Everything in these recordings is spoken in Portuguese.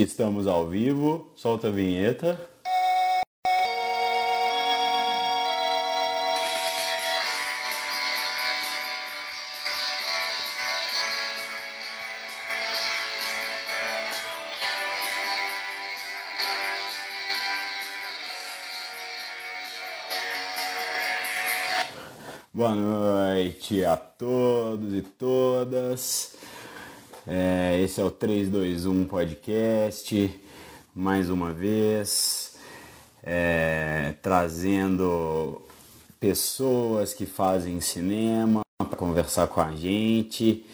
Estamos ao vivo, solta a vinheta. Boa noite a todos e todas. É, esse é o 321 Podcast, mais uma vez, é, trazendo pessoas que fazem cinema para conversar com a gente.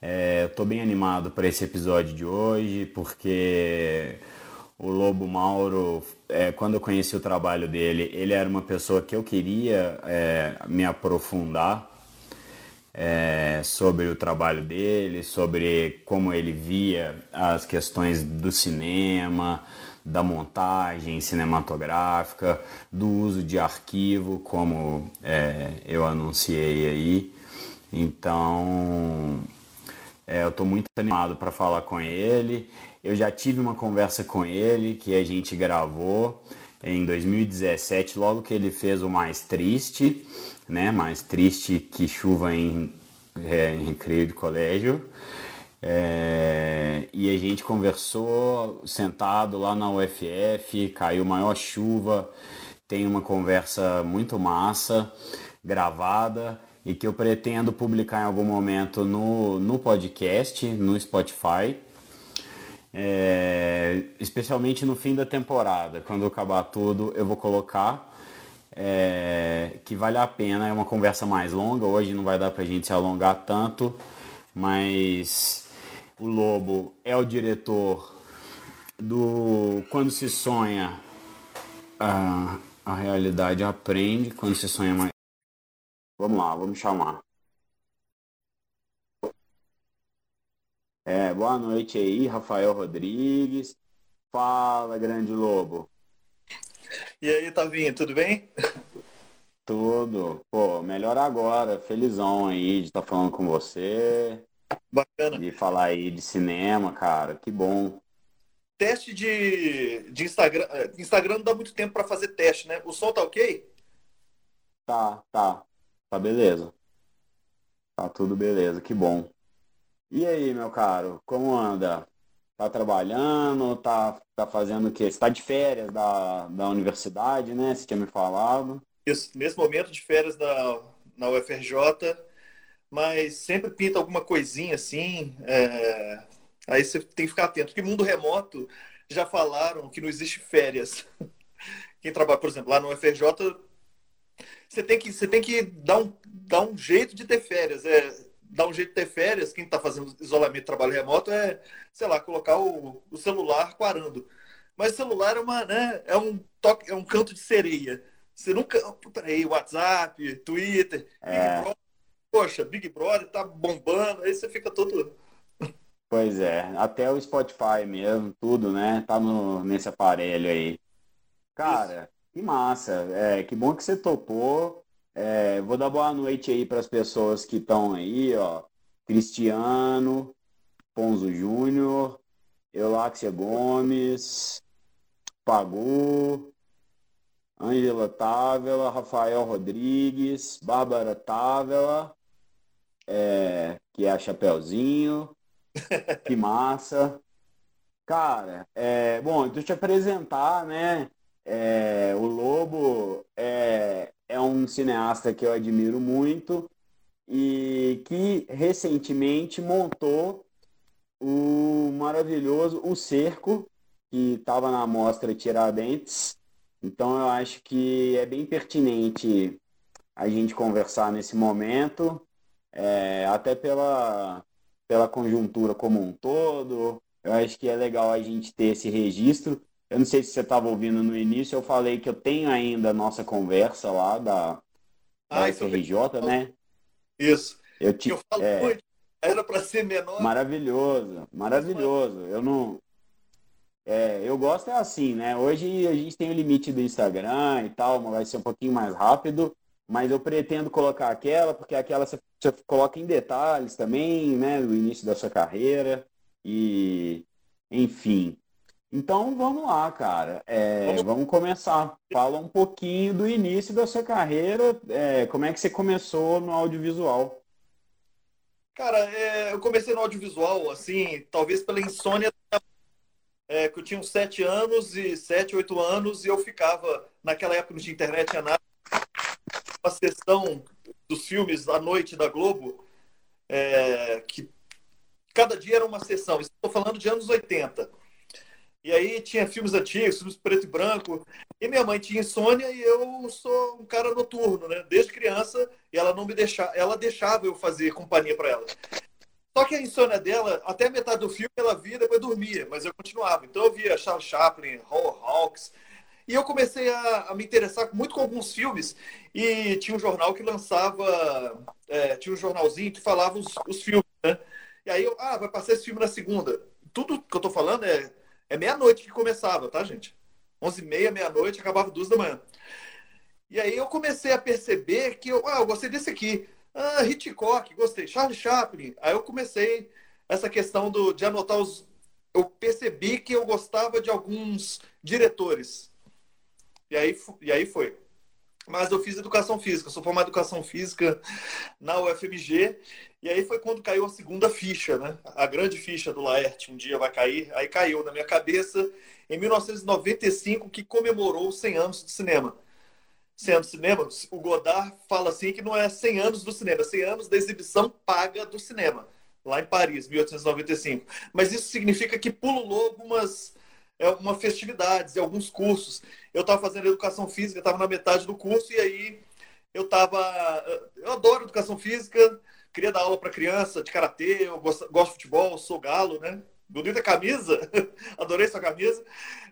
É, bem animado para esse episódio de hoje, porque o Lobo Mauro, é, quando eu conheci o trabalho dele, ele era uma pessoa que eu queria é, me aprofundar é, sobre o trabalho dele, sobre como ele via as questões do cinema, da montagem cinematográfica, do uso de arquivo, como é, eu anunciei aí. Então, é, eu estou muito animado para falar com ele. Eu já tive uma conversa com ele que a gente gravou em 2017, logo que ele fez o Mais Triste né? Mais triste que chuva em, é, em recreio de colégio. É, e a gente conversou sentado lá na UFF, caiu maior chuva, tem uma conversa muito massa, gravada, e que eu pretendo publicar em algum momento no, no podcast, no Spotify. É, especialmente no fim da temporada, quando acabar tudo, eu vou colocar é, que vale a pena. É uma conversa mais longa, hoje não vai dar para a gente se alongar tanto, mas o Lobo é o diretor do Quando se sonha, a, a realidade aprende, quando se sonha mais. Vamos lá, vamos chamar. É, boa noite aí, Rafael Rodrigues. Fala, grande lobo. E aí, Tavinho, tudo bem? Tudo. Pô, melhor agora. Felizão aí de estar tá falando com você. Bacana. De falar aí de cinema, cara. Que bom. Teste de, de Instagram. Eh, Instagram não dá muito tempo para fazer teste, né? O som tá ok? Tá, tá. Tá beleza. Tá tudo beleza, que bom. E aí, meu caro, como anda? Tá trabalhando? Tá, tá fazendo o quê? Você tá de férias da, da universidade, né? Você tinha me falado. Isso, nesse momento de férias da, na UFRJ, mas sempre pinta alguma coisinha assim. É... Aí você tem que ficar atento, porque mundo remoto já falaram que não existe férias. Quem trabalha, por exemplo, lá no UFRJ, você tem que, você tem que dar, um, dar um jeito de ter férias. É, dar um jeito de ter férias, quem está fazendo isolamento trabalho remoto é, sei lá, colocar o, o celular quarando. Mas celular é uma, né, é um toque, é um canto de sereia. Você nunca. Peraí, WhatsApp, Twitter, é. Big Brother, poxa, Big Brother tá bombando, aí você fica todo. Pois é, até o Spotify mesmo, tudo, né? Tá no, nesse aparelho aí. Cara, Isso. que massa. É, que bom que você topou. É, vou dar boa noite aí para as pessoas que estão aí, ó. Cristiano, Ponzo Júnior, Euláxia Gomes, Pagu, Ângela Távela, Rafael Rodrigues, Bárbara Távela, é, que é a Chapeuzinho, que massa. Cara, é, bom, deixa eu te apresentar, né? É, o Lobo é, é um cineasta que eu admiro muito e que recentemente montou o maravilhoso O Cerco, que estava na mostra Tiradentes. Então eu acho que é bem pertinente a gente conversar nesse momento, é, até pela, pela conjuntura como um todo. Eu acho que é legal a gente ter esse registro eu não sei se você estava ouvindo no início, eu falei que eu tenho ainda a nossa conversa lá da, da ah, FRJ, né? Isso. Eu, te, eu falo é, muito, era para ser menor. Maravilhoso, maravilhoso. Eu não. É, eu gosto é assim, né? Hoje a gente tem o limite do Instagram e tal, mas vai ser um pouquinho mais rápido, mas eu pretendo colocar aquela, porque aquela você, você coloca em detalhes também, né? Do início da sua carreira. E, enfim, Então vamos lá, cara. É, vamos... começar. Fala um pouquinho do início da sua carreira. É, como é que você começou no audiovisual? Cara, é, eu comecei no audiovisual, assim, talvez pela insônia, é, que eu tinha uns sete anos e sete, oito anos, e eu ficava, naquela época não tinha internet, tinha nada, uma sessão dos filmes à noite da Globo, é, que cada dia era uma sessão. Estou falando de anos 80. E aí tinha filmes antigos, filmes preto e branco. E minha mãe tinha insônia e eu sou um cara noturno, né? Desde criança, e ela não me deixava, ela deixava eu fazer companhia para ela. Só que a insônia dela, até metade do filme, ela via e depois dormia, mas eu continuava. Então eu via Charles Chaplin, Howard Hawks, e eu comecei a, a, me interessar muito com alguns filmes. E tinha um jornal que lançava, é, tinha um jornalzinho que falava os, os filmes, né? E aí eu, ah, vai passar esse filme na segunda. Tudo que eu tô falando é é meia-noite que começava, tá, gente? 11 e meia, meia-noite, acabava duas da manhã. E aí eu comecei a perceber que eu, ah, eu gostei desse aqui. Ah, Hitchcock, gostei. Charlie Chaplin. Aí eu comecei essa questão do, de anotar os. Eu percebi que eu gostava de alguns diretores. E aí, e aí foi. Mas eu fiz educação física, sou formado em educação física na UFMG e aí foi quando caiu a segunda ficha, né? A grande ficha do Laerte, um dia vai cair. Aí caiu na minha cabeça em 1995, que comemorou 100 anos de cinema. 100 anos de cinema, o Godard fala assim que não é 100 anos do cinema, 100 anos da exibição paga do cinema, lá em Paris, 1895. Mas isso significa que pululou algumas é, uma festividades alguns cursos. Eu estava fazendo educação física, estava na metade do curso e aí eu estava... Eu adoro educação física, queria dar aula para criança de karatê, eu gosto, gosto de futebol, sou galo, né? Bonita camisa, adorei sua camisa.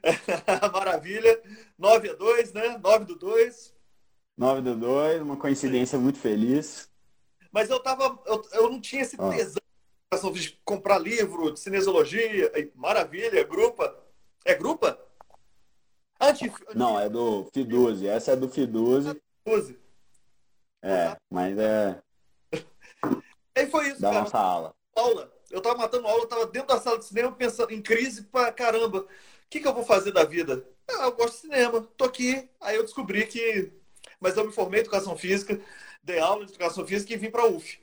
Maravilha. 9 a 2, né? 9 do 2. 9 do 2, uma coincidência muito feliz. Mas eu tava. Eu, eu não tinha esse tesão de comprar livro de cinesiologia. Maravilha, grupa. É grupa? Anti, Não, é do Fiduze. Essa é do. Fiduze. É, mas é. Aí foi isso, da cara. nossa aula. Aula. Eu tava matando aula, eu tava dentro da sala de cinema pensando em crise pra caramba. O que, que eu vou fazer da vida? Ah, eu gosto de cinema, tô aqui. Aí eu descobri que. Mas eu me formei em educação física, dei aula de educação física e vim pra UF.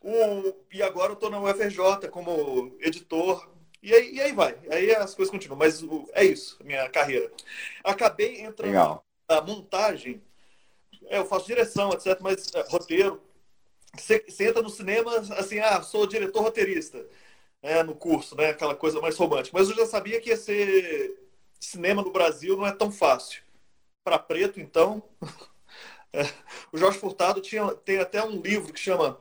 O... E agora eu tô na UFRJ como editor. E aí, e aí vai. Aí as coisas continuam. Mas é isso, minha carreira. Acabei entrando Legal. na montagem. É, eu faço direção, etc., mas é, roteiro você, entra no cinema assim, ah, sou diretor roteirista, é, no curso, né? Aquela coisa mais romântica. Mas eu já sabia que ia ser cinema no Brasil não é tão fácil. Para preto, então. É, o Jorge Furtado tinha, tem até um livro que chama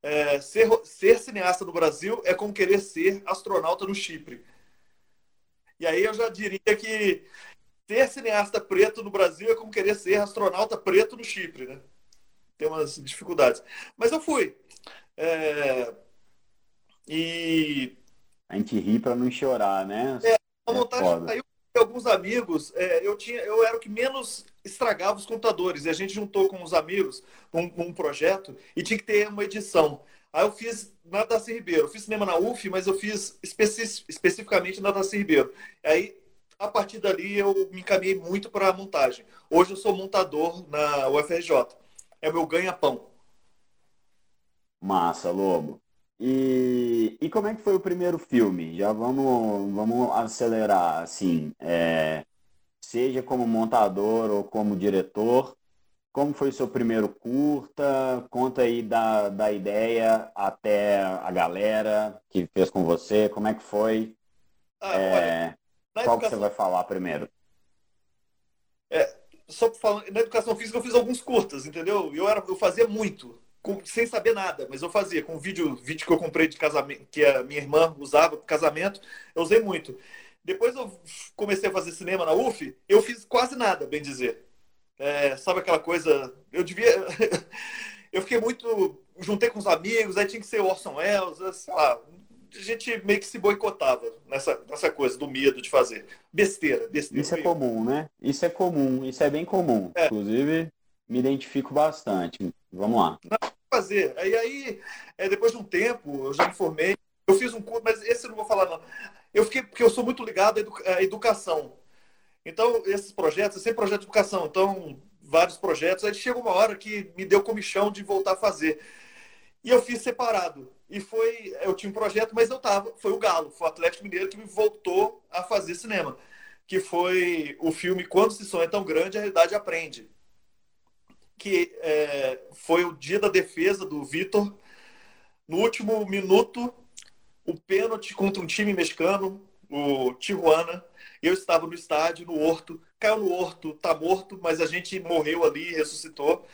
é, ser, ser cineasta no Brasil é como querer ser astronauta no Chipre. E aí eu já diria que ser cineasta preto no Brasil é como querer ser astronauta preto no Chipre, né? tem umas dificuldades. Mas eu fui. É... E. A gente ri para não chorar, né? É, a montagem é saiu alguns amigos. É, eu, tinha, eu era o que menos estragava os computadores. E a gente juntou com os amigos um, um projeto e tinha que ter uma edição. Aí eu fiz na Darcy Ribeiro. Eu fiz cinema na UF, mas eu fiz especi especificamente na Darcy Ribeiro. Aí, a partir dali, eu me encaminhei muito para a montagem. Hoje eu sou montador na UFRJ é meu ganha-pão. Massa, Lobo. E, e como é que foi o primeiro filme? Já vamos, vamos acelerar, assim, é, seja como montador ou como diretor. Como foi o seu primeiro curta? Conta aí da, da ideia até a galera que fez com você. Como é que foi? Ah, é, olha, qual educação... que você vai falar primeiro? É, só falando, na educação física eu fiz alguns curtas, entendeu? Eu, era, eu fazia muito, com, sem saber nada, mas eu fazia. Com vídeo, vídeo que eu comprei de casamento, que a minha irmã usava para casamento, eu usei muito. Depois eu comecei a fazer cinema na UF, eu fiz quase nada, bem dizer. É, sabe aquela coisa? Eu devia. eu fiquei muito. Juntei com os amigos, aí tinha que ser Orson Welles, sei lá, a gente meio que se boicotava nessa, nessa coisa do medo de fazer. Besteira, besteira. Isso é comum, né? Isso é comum, isso é bem comum. É. Inclusive, me identifico bastante. Vamos lá. Não, fazer. Aí, aí é, depois de um tempo, eu já me formei. Eu fiz um curso, mas esse eu não vou falar, não. eu fiquei, porque eu sou muito ligado à educação. Então, esses projetos, sempre projeto de educação. Então, vários projetos. Aí chegou uma hora que me deu comichão de voltar a fazer. E eu fiz separado. E foi, eu tinha um projeto, mas eu tava, foi o Galo, foi o Atlético Mineiro que me voltou a fazer cinema, que foi o filme Quando se sonha tão grande, a realidade aprende. Que é, foi o dia da defesa do Vitor. No último minuto, o pênalti contra um time mexicano, o Tijuana. Eu estava no estádio, no Horto, caiu no Horto, tá morto, mas a gente morreu ali, ressuscitou.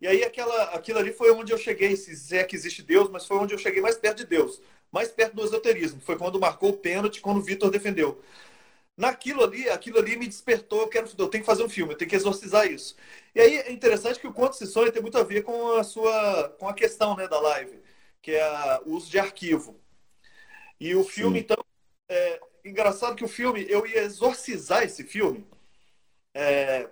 E aí aquela, aquilo ali foi onde eu cheguei, se é que existe Deus, mas foi onde eu cheguei mais perto de Deus, mais perto do esoterismo. Foi quando marcou o pênalti, quando o Vitor defendeu. Naquilo ali, aquilo ali me despertou, eu quero, eu tenho que fazer um filme, eu tenho que exorcizar isso. E aí é interessante que o Conto se sonha tem muito a ver com a sua, com a questão, né, da live, que é a, o uso de arquivo. E o filme, Sim. então, é engraçado que o filme, eu ia exorcizar esse filme. É,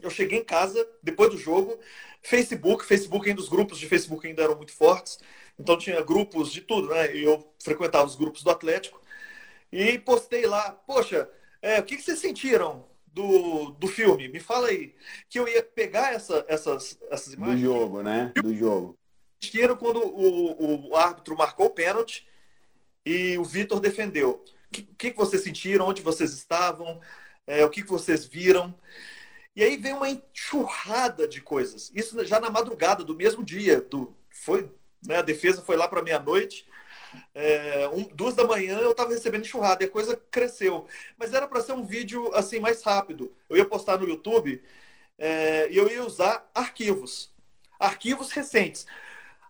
eu cheguei em casa depois do jogo, Facebook, Facebook ainda os grupos de Facebook ainda eram muito fortes, então tinha grupos de tudo, né? Eu frequentava os grupos do Atlético e postei lá, poxa, é, o que, que vocês sentiram do, do filme? Me fala aí. Que eu ia pegar essa, essas, essas imagens. Do jogo, né? Do jogo. Sentiram quando o, o árbitro marcou o pênalti e o Vitor defendeu. O que, que, vocês sentiram? Onde vocês estavam? É, o que, que vocês viram? E aí vem uma enxurrada de coisas. Isso já na madrugada do mesmo dia. Do, foi, né, a defesa foi lá para meia-noite. É, um, duas da manhã eu estava recebendo enxurrada e a coisa cresceu. Mas era para ser um vídeo assim mais rápido. Eu ia postar no YouTube é, e eu ia usar arquivos. Arquivos recentes.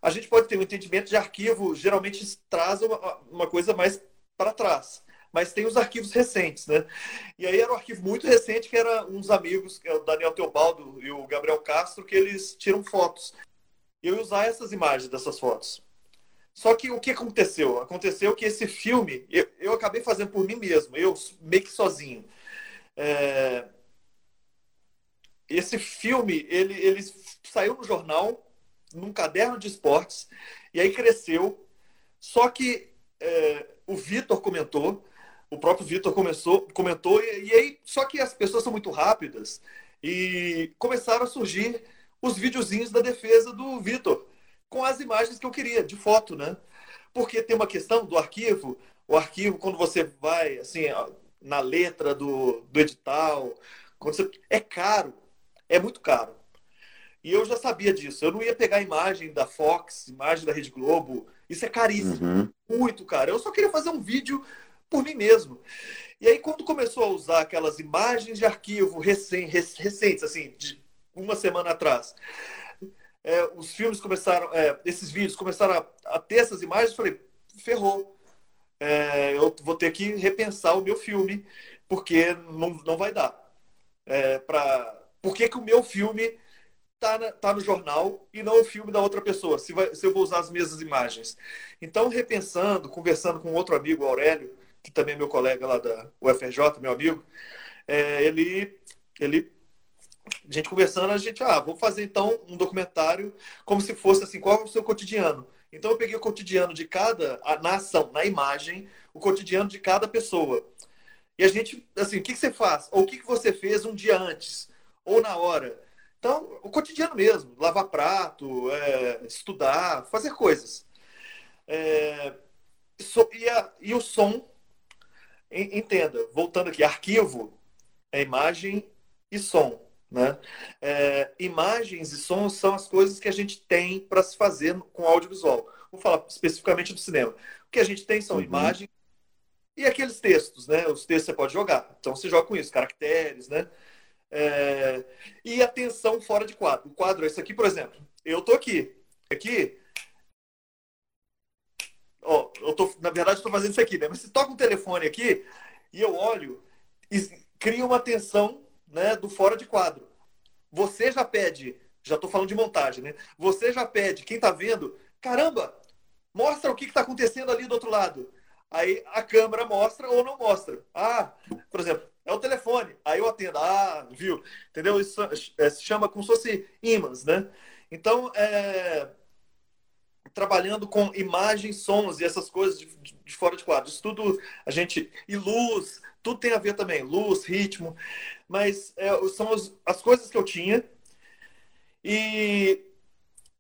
A gente pode ter um entendimento de arquivo, geralmente traz uma, uma coisa mais para trás mas tem os arquivos recentes, né? E aí era um arquivo muito recente que era uns amigos, é o Daniel Teobaldo e o Gabriel Castro, que eles tiram fotos. Eu ia usar essas imagens dessas fotos. Só que o que aconteceu? Aconteceu que esse filme, eu, eu acabei fazendo por mim mesmo, eu meio que sozinho. É... Esse filme, ele, ele saiu no jornal, num caderno de esportes, e aí cresceu. Só que é, o Vitor comentou, o próprio Vitor começou, comentou, e, e, aí, só que as pessoas são muito rápidas e começaram a surgir os videozinhos da defesa do Vitor, com as imagens que eu queria, de foto, né? Porque tem uma questão do arquivo, o arquivo, quando você vai, assim, na letra do, do edital, quando você, é caro, é muito caro. E eu já sabia disso. Eu não ia pegar imagem da Fox, imagem da Rede Globo. Isso é caríssimo. Uhum. Muito caro. Eu só queria fazer um vídeo por mim mesmo. E aí, quando começou a usar aquelas imagens de arquivo recém, recentes, assim, de uma semana atrás, é, os filmes começaram, é, esses vídeos começaram a, a, ter essas imagens, falei, ferrou. É, eu vou ter que repensar o meu filme, porque não, não vai dar. É, pra, por que, que o meu filme tá, tá no jornal e não o filme da outra pessoa, se, vai, se eu vou usar as mesmas imagens? Então, repensando, conversando com outro amigo, Aurélio, que também é meu colega lá da UFRJ, meu amigo, é, ele, ele, a gente conversando, a gente, ah, vou fazer então um documentário como se fosse assim, qual é o seu cotidiano? Então eu peguei o cotidiano de cada, na ação, na imagem, o cotidiano de cada pessoa. E a gente, assim, o que, que você faz? Ou o que, que você fez um dia antes? Ou na hora? Então, o cotidiano mesmo, lavar prato, é, estudar, fazer coisas. É, so, e, a, e o som Entenda, voltando aqui, arquivo é imagem e som. Né? É, imagens e sons são as coisas que a gente tem para se fazer com audiovisual. Vou falar especificamente do cinema. O que a gente tem são uhum. imagens e aqueles textos, né? Os textos você pode jogar. Então você joga com isso, caracteres, né? É, e atenção fora de quadro. O quadro é esse aqui, por exemplo. Eu tô aqui. Aqui Ó, eu tô, na verdade, estou fazendo isso aqui, né? Mas se toca um telefone aqui e eu olho, e cria uma tensão né, do fora de quadro. Você já pede, já estou falando de montagem, né? Você já pede, quem está vendo, caramba, mostra o que está acontecendo ali do outro lado. Aí a câmera mostra ou não mostra. Ah, por exemplo, é o telefone. Aí eu atendo. Ah, viu? Entendeu? Isso é, se chama como se fosse imãs, né? Então, é, trabalhando com imagens, sons e essas coisas de, de, fora de quadro. Isso tudo a gente. E luz, tudo tem a ver também. Luz, ritmo. Mas é, são as, as coisas que eu tinha. E,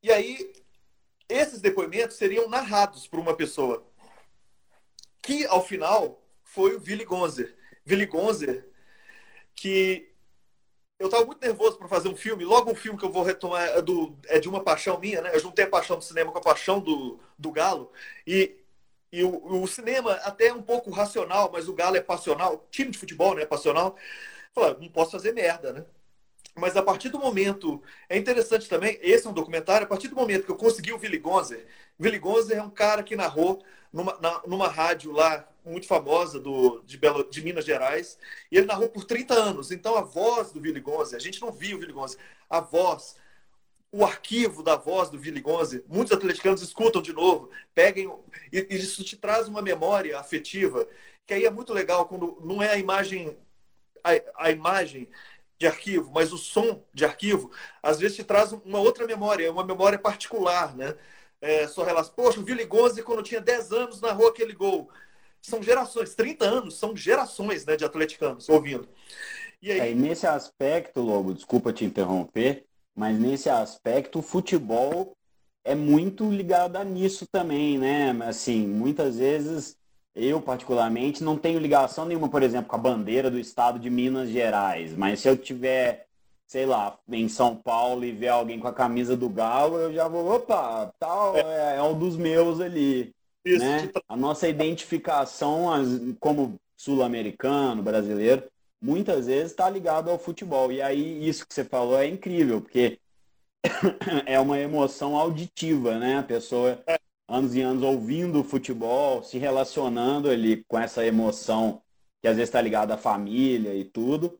e aí, esses depoimentos seriam narrados por uma pessoa. Que, ao final, foi o Willy Gonzer. Willy Gonzer, que eu estava muito nervoso para fazer um filme. Logo o filme que eu vou retomar é, do, é de uma paixão minha, né? Eu juntei a paixão do cinema com a paixão do, do Galo. E, e o, o cinema até é um pouco racional, mas o Galo é passional. Time de futebol, né? Passional. Falei, não posso fazer merda, né? Mas a partir do momento. É interessante também, esse é um documentário, a partir do momento que eu consegui o Willy Gonzer. Willy Gonzer é um cara que narrou numa, na, numa rádio lá muito famosa do, de, Belo, de Minas Gerais. E ele narrou por 30 anos. Então a voz do Willy Gonze, a gente não viu o Willy Gonze, a voz, o arquivo da voz do Willy Gonze, muitos atleticanos escutam de novo, peguem, e, e isso te traz uma memória afetiva, que aí é muito legal quando não é a imagem, a, a imagem de arquivo, mas o som de arquivo, às vezes te traz uma outra memória, uma memória particular, né? É, sua relação. Poxa, o Gonze, quando tinha 10 anos, narrou aquele gol são gerações, 30 anos, são gerações né, de atleticanos ouvindo. E, aí... É, nesse aspecto, Lobo, desculpa te interromper, mas nesse aspecto o futebol é muito ligado a nisso também, né? Assim, muitas vezes eu, particularmente, não tenho ligação nenhuma, por exemplo, com a bandeira do estado de Minas Gerais, mas se eu tiver, sei lá, em São Paulo e ver alguém com a camisa do Galo, eu já vou, opa, tal, é, é um dos meus ali. Isso, né? A nossa identificação como sul-americano, brasileiro, muitas vezes está ligado ao futebol. E aí isso que você falou é incrível, porque é uma emoção auditiva, né? A pessoa anos e anos ouvindo futebol, se relacionando ali com essa emoção que às vezes está ligada à família e tudo,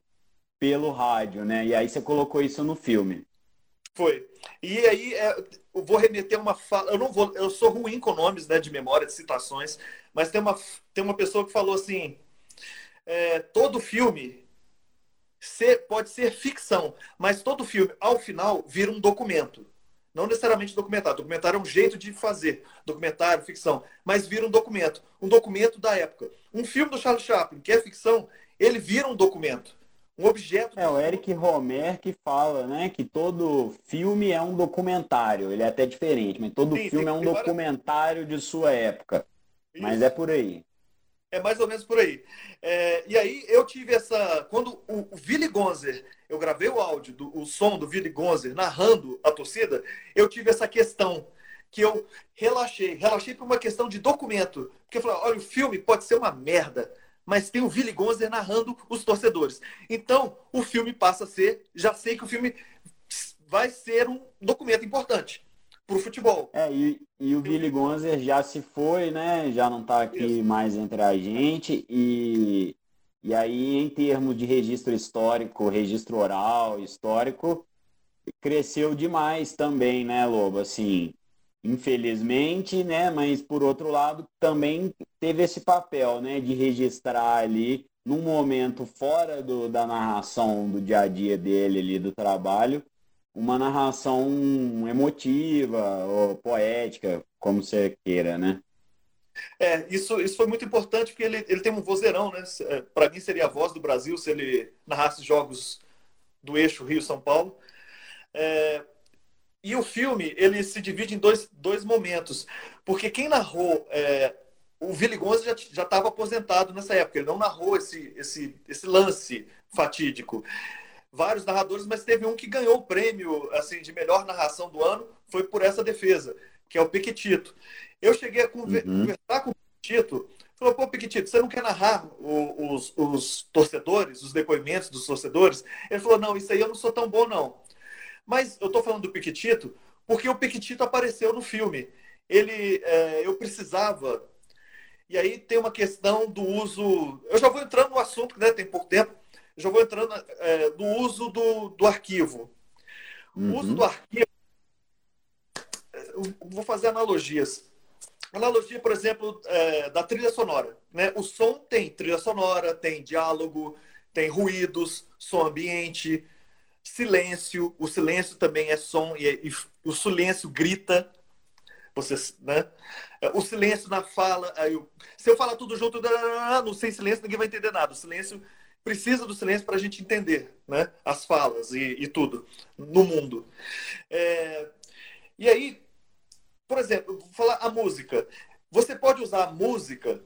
pelo rádio, né? E aí você colocou isso no filme. Foi. E aí é, eu vou remeter uma fala. Eu não vou. Eu sou ruim com nomes né, de memória, de citações, mas tem uma, tem uma pessoa que falou assim: é, todo filme ser, pode ser ficção, mas todo filme, ao final, vira um documento. Não necessariamente documentário. Documentário é um jeito de fazer. Documentário, ficção. Mas vira um documento. Um documento da época. Um filme do Charles Chaplin, que é ficção, ele vira um documento um objeto. É o Eric Romer que fala, né, que todo filme é um documentário. Ele é até diferente, mas todo Sim, filme é um documentário várias... de sua época. Isso. Mas é por aí. É mais ou menos por aí. É, e aí eu tive essa. Quando o, o Willy Gonzer, eu gravei o áudio, do, o som do Willy Gonzer narrando a torcida, eu tive essa questão que eu relaxei. Relaxei por uma questão de documento. Porque eu falei, olha, o filme pode ser uma merda, mas tem o Willy Gonzer narrando os torcedores. Então, o filme passa a ser, já sei que o filme vai ser um documento importante para o futebol. É, e, e o Willy Gonzer já se foi, né? Já não está aqui Isso. mais entre a gente. E, e aí, em termos de registro histórico, registro oral, histórico, cresceu demais também, né, Lobo? Assim, infelizmente, né? Mas por outro lado, também teve esse papel, né, de registrar ali num momento fora do, da narração do dia a dia dele ali do trabalho, uma narração emotiva ou poética, como você queira, né? É, isso, isso foi muito importante porque ele, ele tem um vozeirão, né? É, Para mim seria a voz do Brasil se ele narrasse jogos do eixo Rio-São Paulo. É, e o filme, ele se divide em dois, dois momentos. Porque quem narrou. É, o Willy Gonza já estava aposentado nessa época. Ele não narrou esse, esse, esse lance fatídico. Vários narradores, mas teve um que ganhou o prêmio assim, de melhor narração do ano. Foi por essa defesa, que é o Pequetito. Eu cheguei a conver uhum. conversar com o Pequetito. Falou, pô, Pequetito, você não quer narrar o, os, os torcedores, os depoimentos dos torcedores? Ele falou, não, isso aí eu não sou tão bom, não. Mas eu estou falando do Piquetito porque o Piquetito apareceu no filme. Ele, é, eu precisava. E aí tem uma questão do uso. Eu já vou entrando no assunto, né? Tem pouco tempo. Já vou entrando é, do uso do, do arquivo. Uhum. O uso do arquivo. Vou fazer analogias. Analogia, por exemplo, é, da trilha sonora. Né? O som tem trilha sonora, tem diálogo, tem ruídos, som ambiente, silêncio, o silêncio também é som e, e o silêncio grita. Você, né? O silêncio na fala, aí eu, se eu falar tudo junto, no sem silêncio ninguém vai entender nada. O silêncio precisa do silêncio para a gente entender, né? As falas e, e tudo no mundo. É, e aí, por exemplo, vou falar a música. Você pode usar a música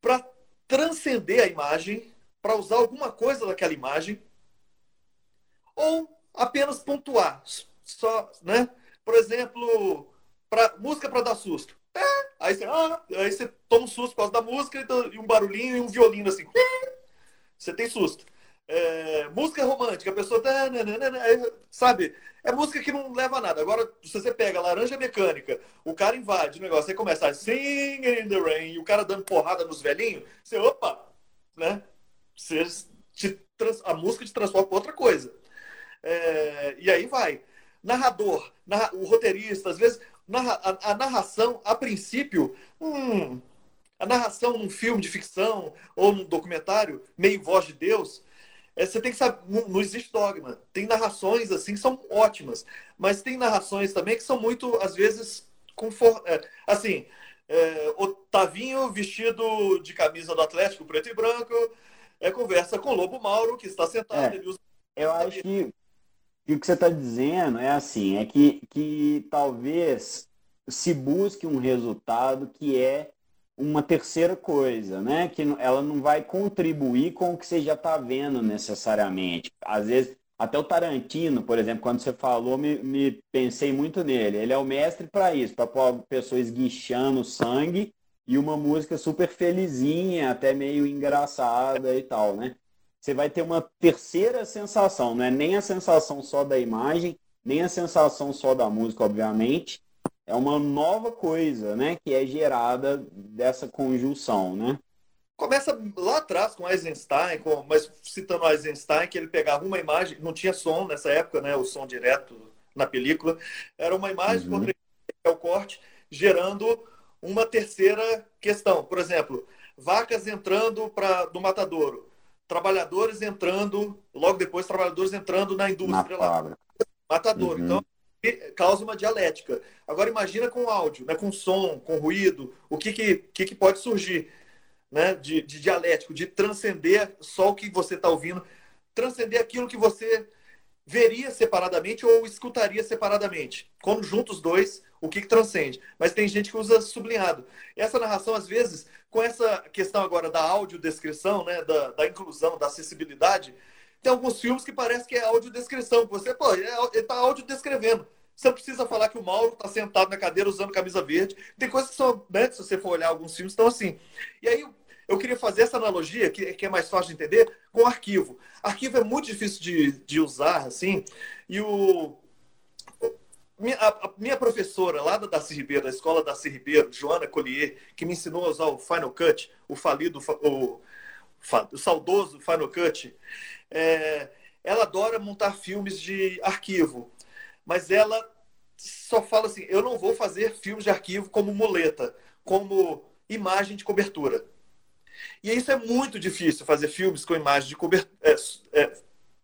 para transcender a imagem, para usar alguma coisa daquela imagem, ou apenas pontuar. Só, né? Por exemplo, pra, música para dar susto. Aí, você, ah, aí você toma um susto por causa da música e um barulhinho e um violino assim. Você tem susto. É, música romântica, a pessoa tá, né, né, né, sabe? É música que não leva a nada. Agora, se você pega Laranja Mecânica, o cara invade o negócio, aí começa a sing in the rain, e o cara dando porrada nos velhinhos, você, opa, né? Você te, a música te transforma para outra coisa. É, e aí vai. Narrador, narra, o roteirista, às vezes, a, a, narração, a princípio, hum, a narração num filme de ficção ou num documentário, meio voz de Deus, é, você tem que saber, não, existe dogma. Tem narrações assim que são ótimas, mas tem narrações também que são muito, às vezes, conform... É, assim, é, Otavinho vestido de camisa do Atlético preto e branco, é, conversa com o Lobo Mauro, que está sentado. É. Eu acho que, que o que você está dizendo é assim, é que, que talvez se busque um resultado que é uma terceira coisa, né? Que ela não vai contribuir com o que você já está vendo necessariamente. Às vezes, até o Tarantino, por exemplo, quando você falou, me, me pensei muito nele. Ele é o mestre para isso, para pessoas esguichando sangue e uma música super felizinha, até meio engraçada e tal, né? Você vai ter uma terceira sensação, não é nem a sensação só da imagem, nem a sensação só da música, obviamente, é uma nova coisa, né, que é gerada dessa conjunção, né? Começa lá atrás com Eisenstein, com, mas citando Eisenstein, que ele pegava uma imagem, não tinha som nessa época, né, o som direto na película, era uma imagem uhum. é o corte, gerando uma terceira questão. Por exemplo, vacas entrando para do matadouro, trabalhadores entrando, logo depois trabalhadores entrando na indústria na lá. Matadouro. Uhum. Então, causa uma dialética. Agora imagina com áudio, né, com som, com ruído, o que, que, que, que pode surgir né, de, de dialético, de transcender só o que você está ouvindo, transcender aquilo que você veria separadamente ou escutaria separadamente. Quando juntos os dois, o que, que transcende? Mas tem gente que usa sublinhado. Essa narração, às vezes, com essa questão agora da audiodescrição, né, da, da inclusão, da acessibilidade, tem alguns filmes que parece que é audiodescrição. Você, pô, ele está audiodescrevendo. Você precisa falar que o Mauro está sentado na cadeira usando camisa verde. Tem coisas que são, né, se você for olhar alguns filmes, estão assim. E aí eu queria fazer essa analogia, que, que é mais fácil de entender, com arquivo. Arquivo é muito difícil de, de usar, assim, e o, minha, a, minha professora lá da Darcy Ribeiro, da escola Darcy Ribeiro, Joana Collier, que me ensinou a usar o Final Cut, o falido, o, o saudoso Final Cut, é, ela adora montar filmes de arquivo, mas ela só fala assim: eu não vou fazer filmes de arquivo como muleta, como imagem de cobertura. E isso é muito difícil fazer filmes com imagem de cobertura. É, é,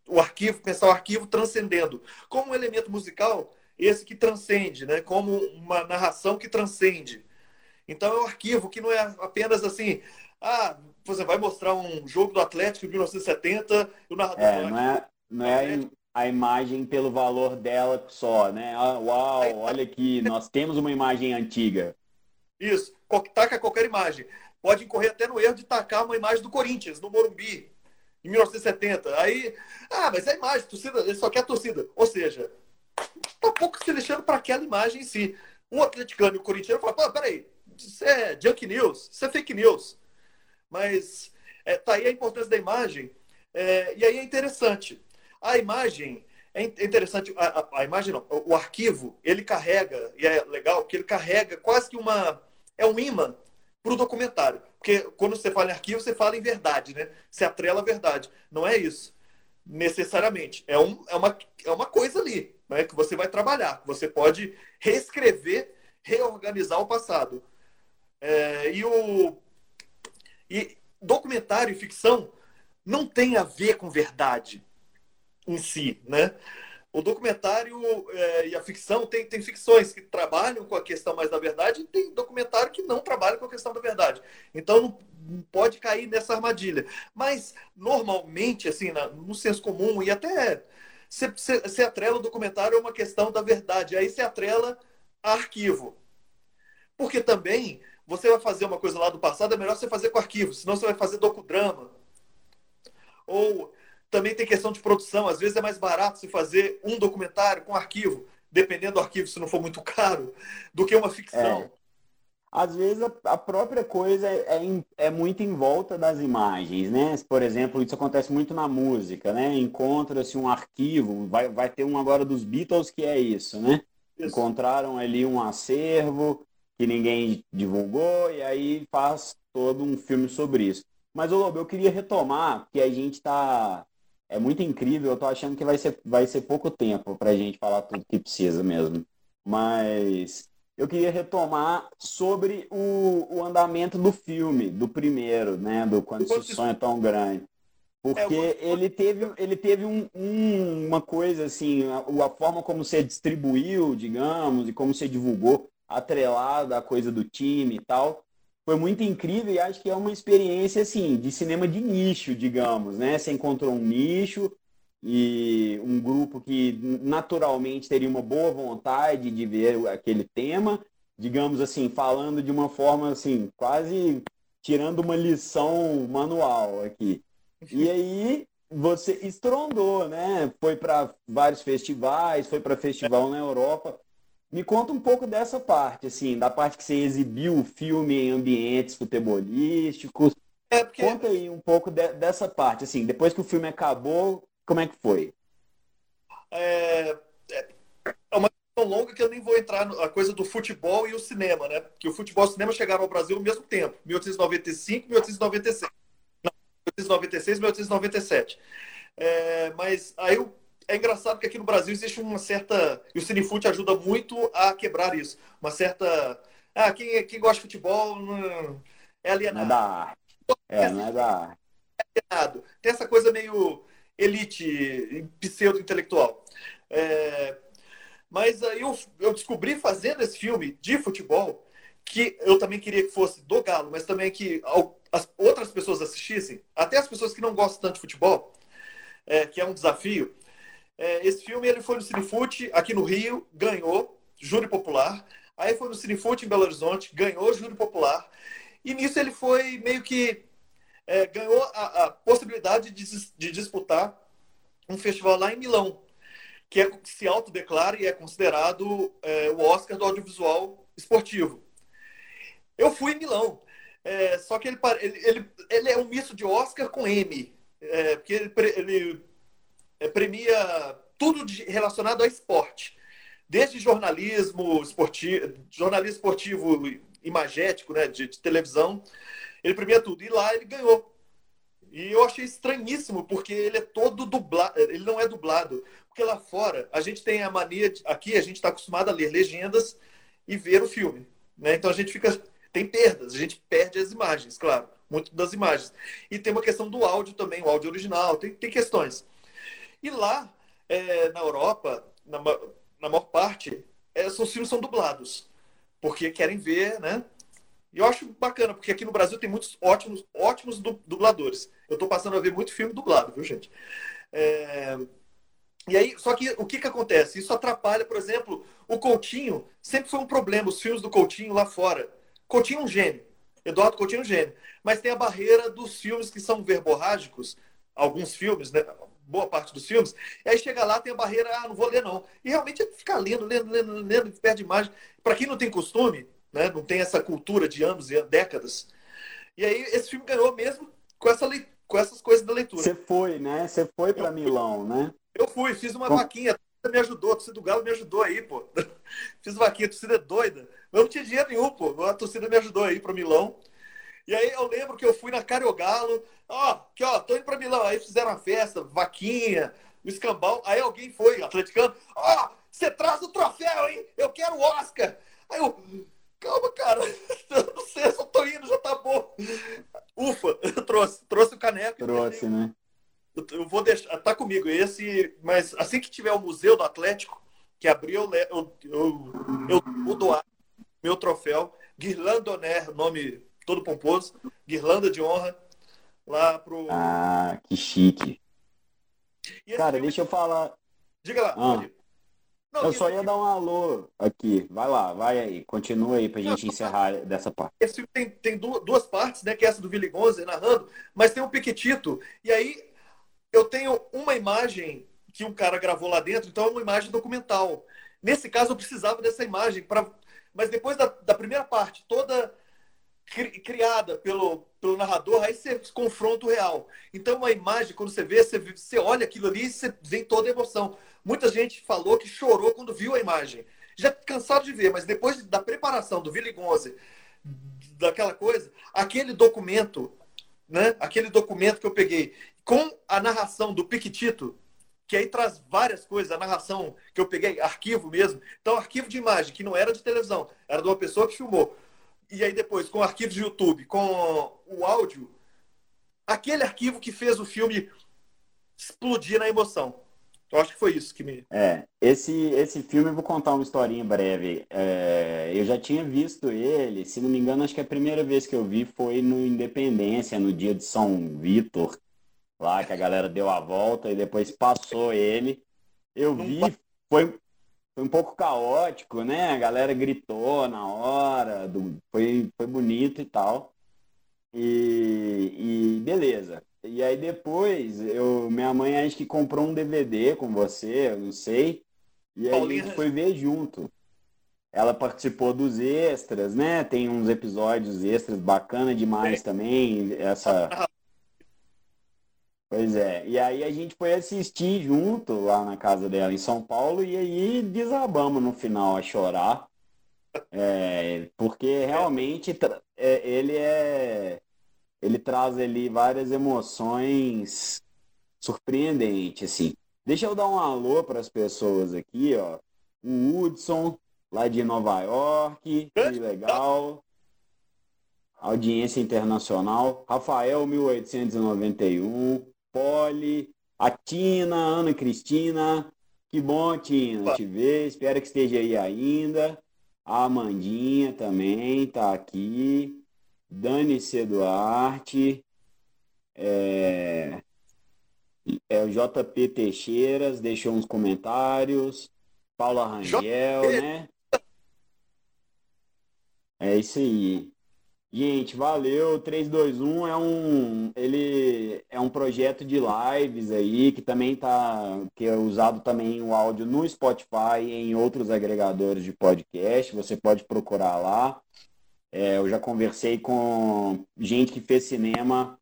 o arquivo, pensar o arquivo transcendendo. Como um elemento musical, esse que transcende, né? como uma narração que transcende. Então é um arquivo que não é apenas assim, ah, você vai mostrar um jogo do Atlético de 1970 e o narrador. É, não é, não é a imagem pelo valor dela só, né? Ah, uau, olha aqui, nós temos uma imagem antiga. Isso, taca qualquer imagem. Pode incorrer até no erro de tacar uma imagem do Corinthians, no Morumbi, em 1970. Aí, ah, mas é a imagem, torcida, ele só quer a torcida. Ou seja, tá pouco se deixando para aquela imagem em si. Um atleticano e um corintiano fala, pô, peraí, isso é junk news, isso é fake news. Mas é, tá aí a importância da imagem. É, e aí é interessante. A imagem é interessante. A, a, a, imagem não, o arquivo ele carrega e é legal que ele carrega quase que uma é um imã para o documentário. Porque quando você fala em arquivo, você fala em verdade, né? Você atrela a verdade. Não é isso necessariamente. É, um, é, uma, é uma coisa ali né, que você vai trabalhar. Você pode reescrever, reorganizar o passado. É, e o, e documentário e ficção não tem a ver com verdade em si, né? o documentário é, e a ficção tem, tem ficções que trabalham com a questão mais da verdade e tem documentário que não trabalha com a questão da verdade. Então não pode cair nessa armadilha. Mas normalmente, assim, na, no senso comum e até se, se, se atrela o documentário a uma questão da verdade. Aí se atrela a arquivo. Porque também você vai fazer uma coisa lá do passado, é melhor você fazer com arquivo, senão você vai fazer docudrama. Ou também tem questão de produção. Às vezes é mais barato se fazer um documentário com arquivo, dependendo do arquivo, se não for muito caro, do que uma ficção. É. Às vezes a própria coisa é, é, é, muito em volta das imagens, né? Por exemplo, isso acontece muito na música, né? Encontra-se um arquivo, vai, vai ter um agora dos Beatles que é isso, né? Isso. Encontraram ali um acervo que ninguém divulgou e aí faz todo um filme sobre isso. Mas, ô Lobo, eu queria retomar que a gente está é muito incrível. Eu tô achando que vai ser, vai ser pouco tempo para a gente falar tudo que precisa mesmo. Mas eu queria retomar sobre o, o andamento do filme, do primeiro, né? Do Quando Esse Sonho é Tão Grande. Porque é, ele teve, ele teve um, um, uma coisa assim, a, a, forma como você distribuiu, digamos, e como você divulgou, atrelado à coisa do time e tal, foi muito incrível e acho que é uma experiência assim de cinema de nicho, digamos, né? Você encontrou um nicho e um grupo que naturalmente teria uma boa vontade de ver aquele tema, digamos assim, falando de uma forma assim, quase tirando uma lição manual aqui. E aí você estrondou, né? Foi para vários festivais, foi para festival na Europa. Me conta um pouco dessa parte, assim, da parte que você exibiu o filme em ambientes futebolísticos. É porque... Conta aí um pouco de, dessa parte, assim, depois que o filme acabou, como é que foi? É, é, é uma questão longa que eu nem vou entrar na coisa do futebol e o cinema, né? Que o futebol e o cinema chegaram ao Brasil ao mesmo tempo, 1895 e 1896. Não, 1896 e 1897. É, mas aí é engraçado que aqui no Brasil existe uma certa. E o Cinefute ajuda muito a quebrar isso. Uma certa. Ah, quem, quem gosta de futebol é alienado. Não é da arte. É, não é da arte. É alienado. Tem essa coisa meio elite, pseudo-intelectual. É... Mas aí eu, eu descobri fazendo esse filme de futebol que eu também queria que fosse do Galo, mas também que as outras pessoas assistissem, até as pessoas que não gostam tanto de futebol, é, que é um desafio. É, esse filme ele foi no Cinefute aqui no Rio, ganhou júri popular. Aí foi no Cinefute em Belo Horizonte, ganhou júri popular. E nisso ele foi meio que é, ganhou a, a possibilidade de, de, disputar um festival lá em Milão, que é, se autodeclara e é considerado é, o Oscar do audiovisual esportivo. Eu fui em Milão, é, só que ele, ele, ele, é um misto de Oscar com M, é, porque ele, ele é, premia tudo de, relacionado a esporte. Desde jornalismo esportivo, jornalismo esportivo imagético, né, de, de televisão, ele premia tudo. E lá ele ganhou. E eu achei estranhíssimo, porque ele é todo dublado, ele não é dublado. Porque lá fora, a gente tem a mania, de, aqui a gente está acostumado a ler legendas e ver o filme. Né? Então a gente fica, tem perdas, a gente perde as imagens, claro, muito das imagens. E tem uma questão do áudio também, o áudio original, tem, tem questões. E lá, é, na Europa, na, na maior parte, é, os filmes são dublados. Porque querem ver, né? E eu acho bacana, porque aqui no Brasil tem muitos ótimos, ótimos dubladores. Eu estou passando a ver muito filme dublado, viu, gente? É... E aí, só que o que, que acontece? Isso atrapalha, por exemplo, o Coutinho. Sempre foi um problema, os filmes do Coutinho lá fora. Coutinho é um gênio. Eduardo Coutinho é um gênio. Mas tem a barreira dos filmes que são verborrágicos. Alguns filmes, né? boa parte dos filmes, e aí chega lá, tem a barreira, ah, não vou ler não. E realmente é ficar lendo, lendo, lendo, lendo, perde imagem. Para quem não tem costume, né, não tem essa cultura de anos e décadas, e aí esse filme ganhou mesmo com, essa, com essas coisas da leitura. Você foi, né? Você foi para Milão, né? Eu fui, fiz uma Com... vaquinha, a me ajudou, a torcida do Galo me ajudou aí, pô. fiz vaquinha, a torcida é doida. Eu não tinha dinheiro nenhum, pô. A torcida me ajudou aí para Milão. E aí eu lembro que eu fui na Cariogalo, ó, que ó, tô indo pra Milão. Aí fizeram uma festa, vaquinha, o escambau. Aí alguém foi, atleticano, ó, você traz o troféu, hein? Eu quero o Oscar. Aí eu, calma, cara, eu não sei, só tô indo, já tá bom. Ufa, eu trouxe, trouxe o caneco. Trouxe, né? eu vou deixar, tá comigo esse, mas assim que tiver o Museu do Atlético, que abriu, eu, eu, eu, eu vou doar meu troféu, Guirlanda Honor, nome todo pomposo, Guirlanda de honra, lá pro. Ah, que chique. Cara, filme... deixa eu falar. Diga lá, ah. Não, eu só ia dar um alô aqui. Vai lá, vai aí. Continua aí pra gente encerrar dessa parte. Esse filme tem, tem duas partes, né? Que é essa do Willy Gonze narrando, mas tem um Piquetito. E aí eu tenho uma imagem que um cara gravou lá dentro, então é uma imagem documental. Nesse caso, eu precisava dessa imagem, pra... mas depois da, da primeira parte, toda cri, criada pelo, pelo narrador, aí você confronta o real. Então, a imagem, quando você vê, você, você olha aquilo ali e você vem toda a emoção. Muita gente falou que chorou quando viu a imagem. Já cansado de ver, mas depois da preparação do Willy Gonze, daquela coisa, aquele documento, né? Aquele documento que eu peguei com a narração do Piquitito, que aí traz várias coisas, a narração que eu peguei, arquivo mesmo. Então, arquivo de imagem, que não era de televisão, era de uma pessoa que filmou. E aí depois, com arquivo de YouTube, com o áudio, aquele arquivo que fez o filme explodir na emoção. Eu acho que foi isso que me. É, esse, esse filme eu vou contar uma historinha breve. É, eu já tinha visto ele, se não me engano, acho que a primeira vez que eu vi foi no Independência, no dia de São Vitor, lá que a galera deu a volta e depois passou ele. Eu vi, foi, foi um pouco caótico, né? A galera gritou na hora, do, foi, foi bonito e tal. E, e beleza. E aí depois, eu, minha mãe acho que comprou um DVD com você, eu não sei. E aí a gente foi ver junto. Ela participou dos extras, né? Tem uns episódios extras bacana demais é. também. Essa Pois é. E aí a gente foi assistir junto lá na casa dela em São Paulo e aí desabamos no final a chorar. É, porque realmente é, ele é. Ele traz ali várias emoções surpreendentes, assim. Deixa eu dar um alô para as pessoas aqui, ó. O Hudson, lá de Nova York, que legal. Audiência internacional. Rafael, 1891. Poli, a Tina, Ana Cristina. Que bom, Tina, te ver. Espero que esteja aí ainda. A Amandinha também tá aqui. Dani C. Duarte. É... é o JP Teixeiras deixou uns comentários. Paula Rangel, né? É isso aí. Gente, valeu. 321 é um ele é um projeto de lives aí que também tá que é usado também o áudio no Spotify e em outros agregadores de podcast. Você pode procurar lá. É, eu já conversei com gente que fez cinema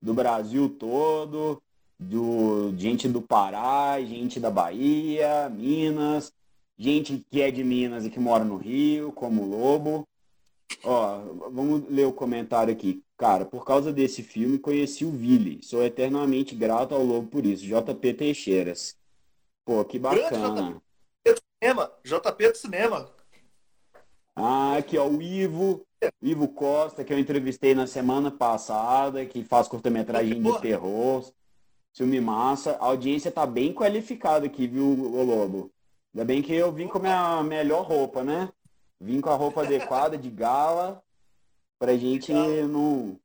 do Brasil todo, do gente do Pará, gente da Bahia, Minas, gente que é de Minas e que mora no Rio, como Lobo. Ó, vamos ler o comentário aqui. Cara, por causa desse filme, conheci o Vili. Sou eternamente grato ao Lobo por isso. JP Teixeiras. Pô, que bacana. JP do cinema. JP do cinema. Ah, aqui, ó, o Ivo. Ivo Costa, que eu entrevistei na semana passada, que faz curta-metragem de terror. Filme massa. A audiência tá bem qualificada aqui, viu, o Lobo? Ainda bem que eu vim com a minha melhor roupa, né? Vim com a roupa adequada de gala pra gente não.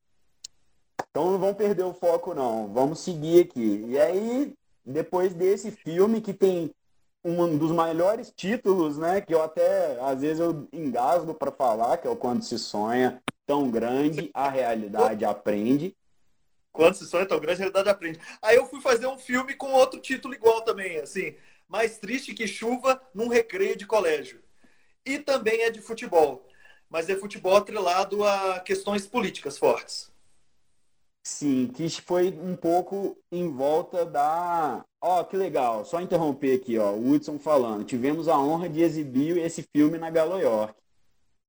Então não vamos perder o foco, não. Vamos seguir aqui. E aí, depois desse filme que tem um dos melhores títulos, né? Que eu até, às vezes, eu engasgo para falar, que é o Quando se sonha tão grande, a realidade aprende. Quando se sonha tão grande, a realidade aprende. Aí eu fui fazer um filme com outro título igual também, assim. Mais triste que chuva num recreio de colégio e também é de futebol, mas é futebol atrelado a questões políticas fortes. Sim, que foi um pouco em volta da. Ó, oh, que legal, só interromper aqui, ó, o Hudson falando. Tivemos a honra de exibir esse filme na Galo York.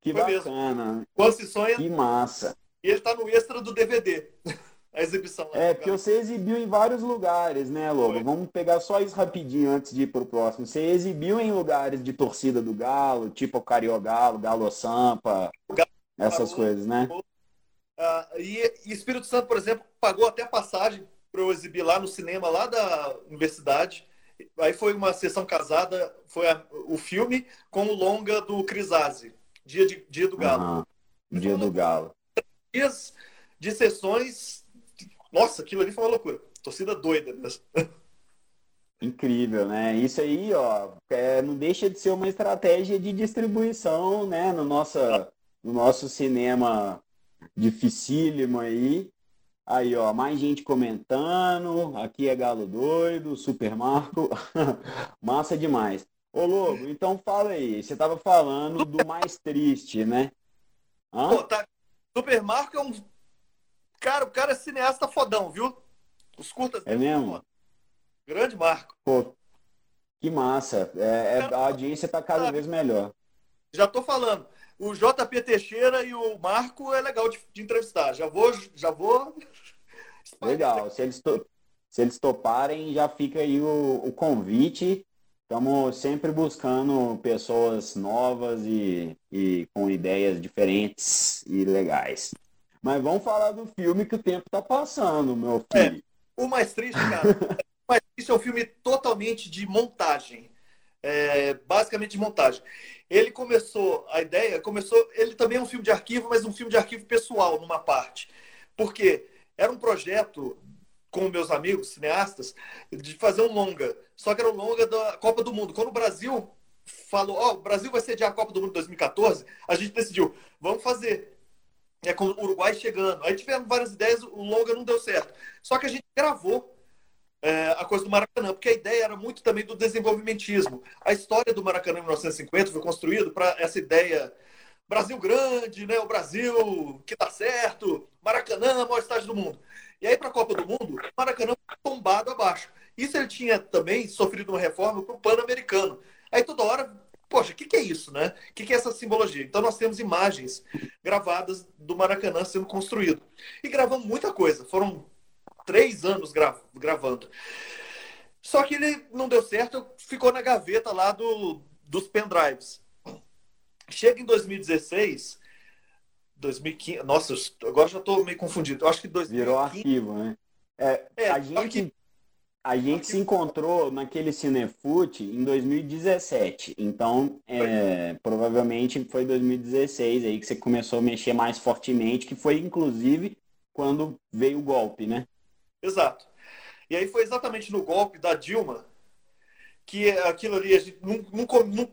Que foi bacana. Quando se sonha. Que massa. E ele tá no extra do DVD. a exibição. É, porque você exibiu em vários lugares, né, Lobo? Foi. Vamos pegar só isso rapidinho antes de ir pro próximo. Você exibiu em lugares de torcida do Galo, tipo Cariogalo, Galo Sampa, Galo, essas coisas, né? Uh, e, e Espírito Santo, por exemplo, pagou até passagem para eu exibir lá no cinema, lá da universidade. Aí foi uma sessão casada, foi a, o filme com o longa do Crisase, Dia, de, Dia do Galo. Dia do Galo. Dias de sessões. Nossa, aquilo ali foi uma loucura. Torcida doida mesmo. Incrível, né? Isso aí, ó, é, não deixa de ser uma estratégia de distribuição, né, no, nossa, no nosso cinema dificílimo aí. Aí, ó, mais gente comentando. Aqui é Galo Doido, Super Marco. Massa demais. Ô, Lobo, então fala aí. Você tava falando do mais triste, né? Hã? Pô, tá... Super Marco é um. Cara, o cara é cineasta fodão, viu? Os curtas. É mesmo? Grande Marco. Pô, que massa. É, é, a audiência tá cada vez melhor. Já tô falando o JP Teixeira e o Marco é legal de, de entrevistar. Já vou, já vou. Legal. Se eles, to... Se eles toparem, já fica aí o, o convite. Estamos sempre buscando pessoas novas e, e com ideias diferentes e legais. Mas vamos falar do filme que o tempo está passando, meu é, filho. É, o mais triste, cara. o mais triste é um filme totalmente de montagem. É, basicamente de montagem. Ele começou, a ideia começou, ele também é um filme de arquivo, mas um filme de arquivo pessoal, numa parte. Porque era um projeto com meus amigos cineastas de fazer um longa. Só que era um longa da Copa do Mundo. Quando o Brasil falou, ó, oh, o Brasil vai sediar a Copa do Mundo 2014, a gente decidiu, vamos fazer. É com o Uruguai chegando. Aí tivemos várias ideias, o longa não deu certo. Só que a gente gravou é, a coisa do Maracanã, porque a ideia era muito também do desenvolvimentismo. A história do Maracanã em 1950 foi construída para essa ideia Brasil grande, né? O Brasil que tá certo, Maracanã, maior estádio do mundo. E aí para a Copa do Mundo, o Maracanã tombado abaixo. Isso ele tinha também sofrido uma reforma para o Pan-Americano. Aí toda hora, poxa, o que, que, é isso, né? O que, que, é essa simbologia? Então nós temos imagens gravadas do Maracanã sendo construído. E gravamos muita coisa. Foram três anos gra gravando. Só que ele não deu certo, ficou na gaveta lá do, dos pendrives. Chega em 2016, 2015, nossa, agora já estou meio confundido. Eu acho que 2015... Virou arquivo, né? É, é, a gente, a gente se encontrou naquele Cinefute em 2017. Então, é, provavelmente foi 2016 aí que você começou a mexer mais fortemente, que foi inclusive quando veio o golpe, né? Exato. E aí foi exatamente no golpe da Dilma que aquilo ali, a gente não, não, não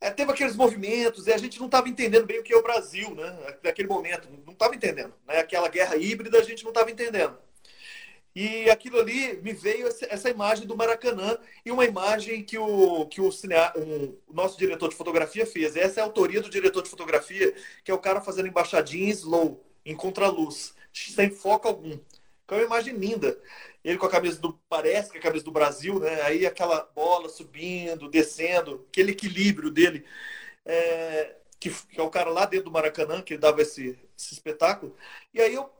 é, teve aqueles movimentos e a gente não estava entendendo bem o que é o Brasil, né? Naquele momento, não estava entendendo. Né? Aquela guerra híbrida a gente não estava entendendo. E aquilo ali me veio essa imagem do Maracanã e uma imagem que o, que o, cinea, um, o nosso diretor de fotografia fez. Essa é a autoria do diretor de fotografia, que é o cara fazendo embaixadinha em slow, em contraluz, sem foco algum. Que é uma imagem linda. Ele com a camisa do. Parece que é a camisa do Brasil, né? Aí aquela bola subindo, descendo, aquele equilíbrio dele. É, que, que, é o cara lá dentro do Maracanã, que dava esse, esse espetáculo. E aí eu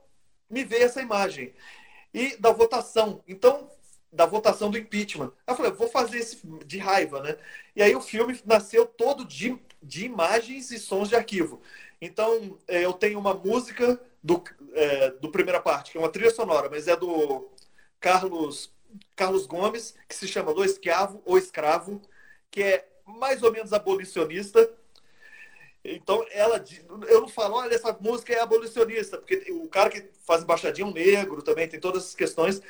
me veio essa imagem. E da votação. Então, da votação do impeachment. Aí eu falei, vou fazer esse de raiva, né? E aí o filme nasceu todo de, de imagens e sons de arquivo. Então, é, eu tenho uma música do, é, do primeira parte, que é uma trilha sonora, mas é do Carlos, Carlos Gomes, que se chama Do Escravo ou Escravo, que é mais ou menos abolicionista. Então, ela, eu não falo, olha, essa música é abolicionista, porque o cara que faz embaixadinha é um negro também, tem todas essas questões.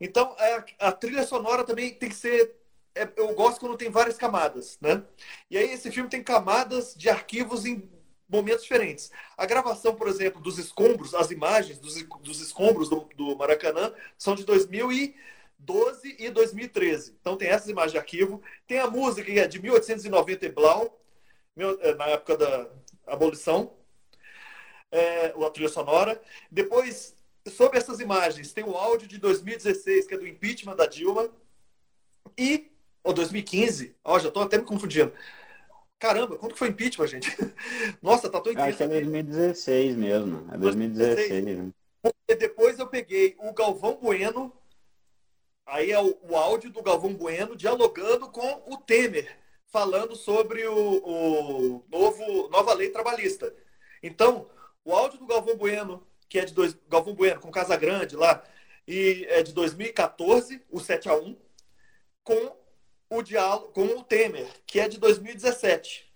Então, a, a trilha sonora também tem que ser. É, eu gosto quando tem várias camadas, né? E aí, esse filme tem camadas de arquivos em momentos diferentes. A gravação, por exemplo, dos escombros, as imagens dos, dos escombros do, do Maracanã são de 2012 e 2013. Então tem essas imagens de arquivo. Tem a música que é de 1890 e Blau, é, na época da abolição, é, a trilha sonora. Depois, sobre essas imagens, tem o áudio de 2016, que é do impeachment da Dilma. E, ou 2015, ó, já estou até me confundindo. Caramba, quando que foi impeachment, gente? Nossa, tá tão intenso. Acho que é 2016 mesmo. É 2016. 2016. Porque depois eu peguei o Galvão Bueno, aí é o, o, áudio do Galvão Bueno dialogando com o Temer, falando sobre o, o novo, nova lei trabalhista. Então, o áudio do Galvão Bueno, que é de dois, Galvão Bueno com Casa Grande lá, e é de 2014, o 7 a 1 com o diálogo com o Temer, que é de 2017.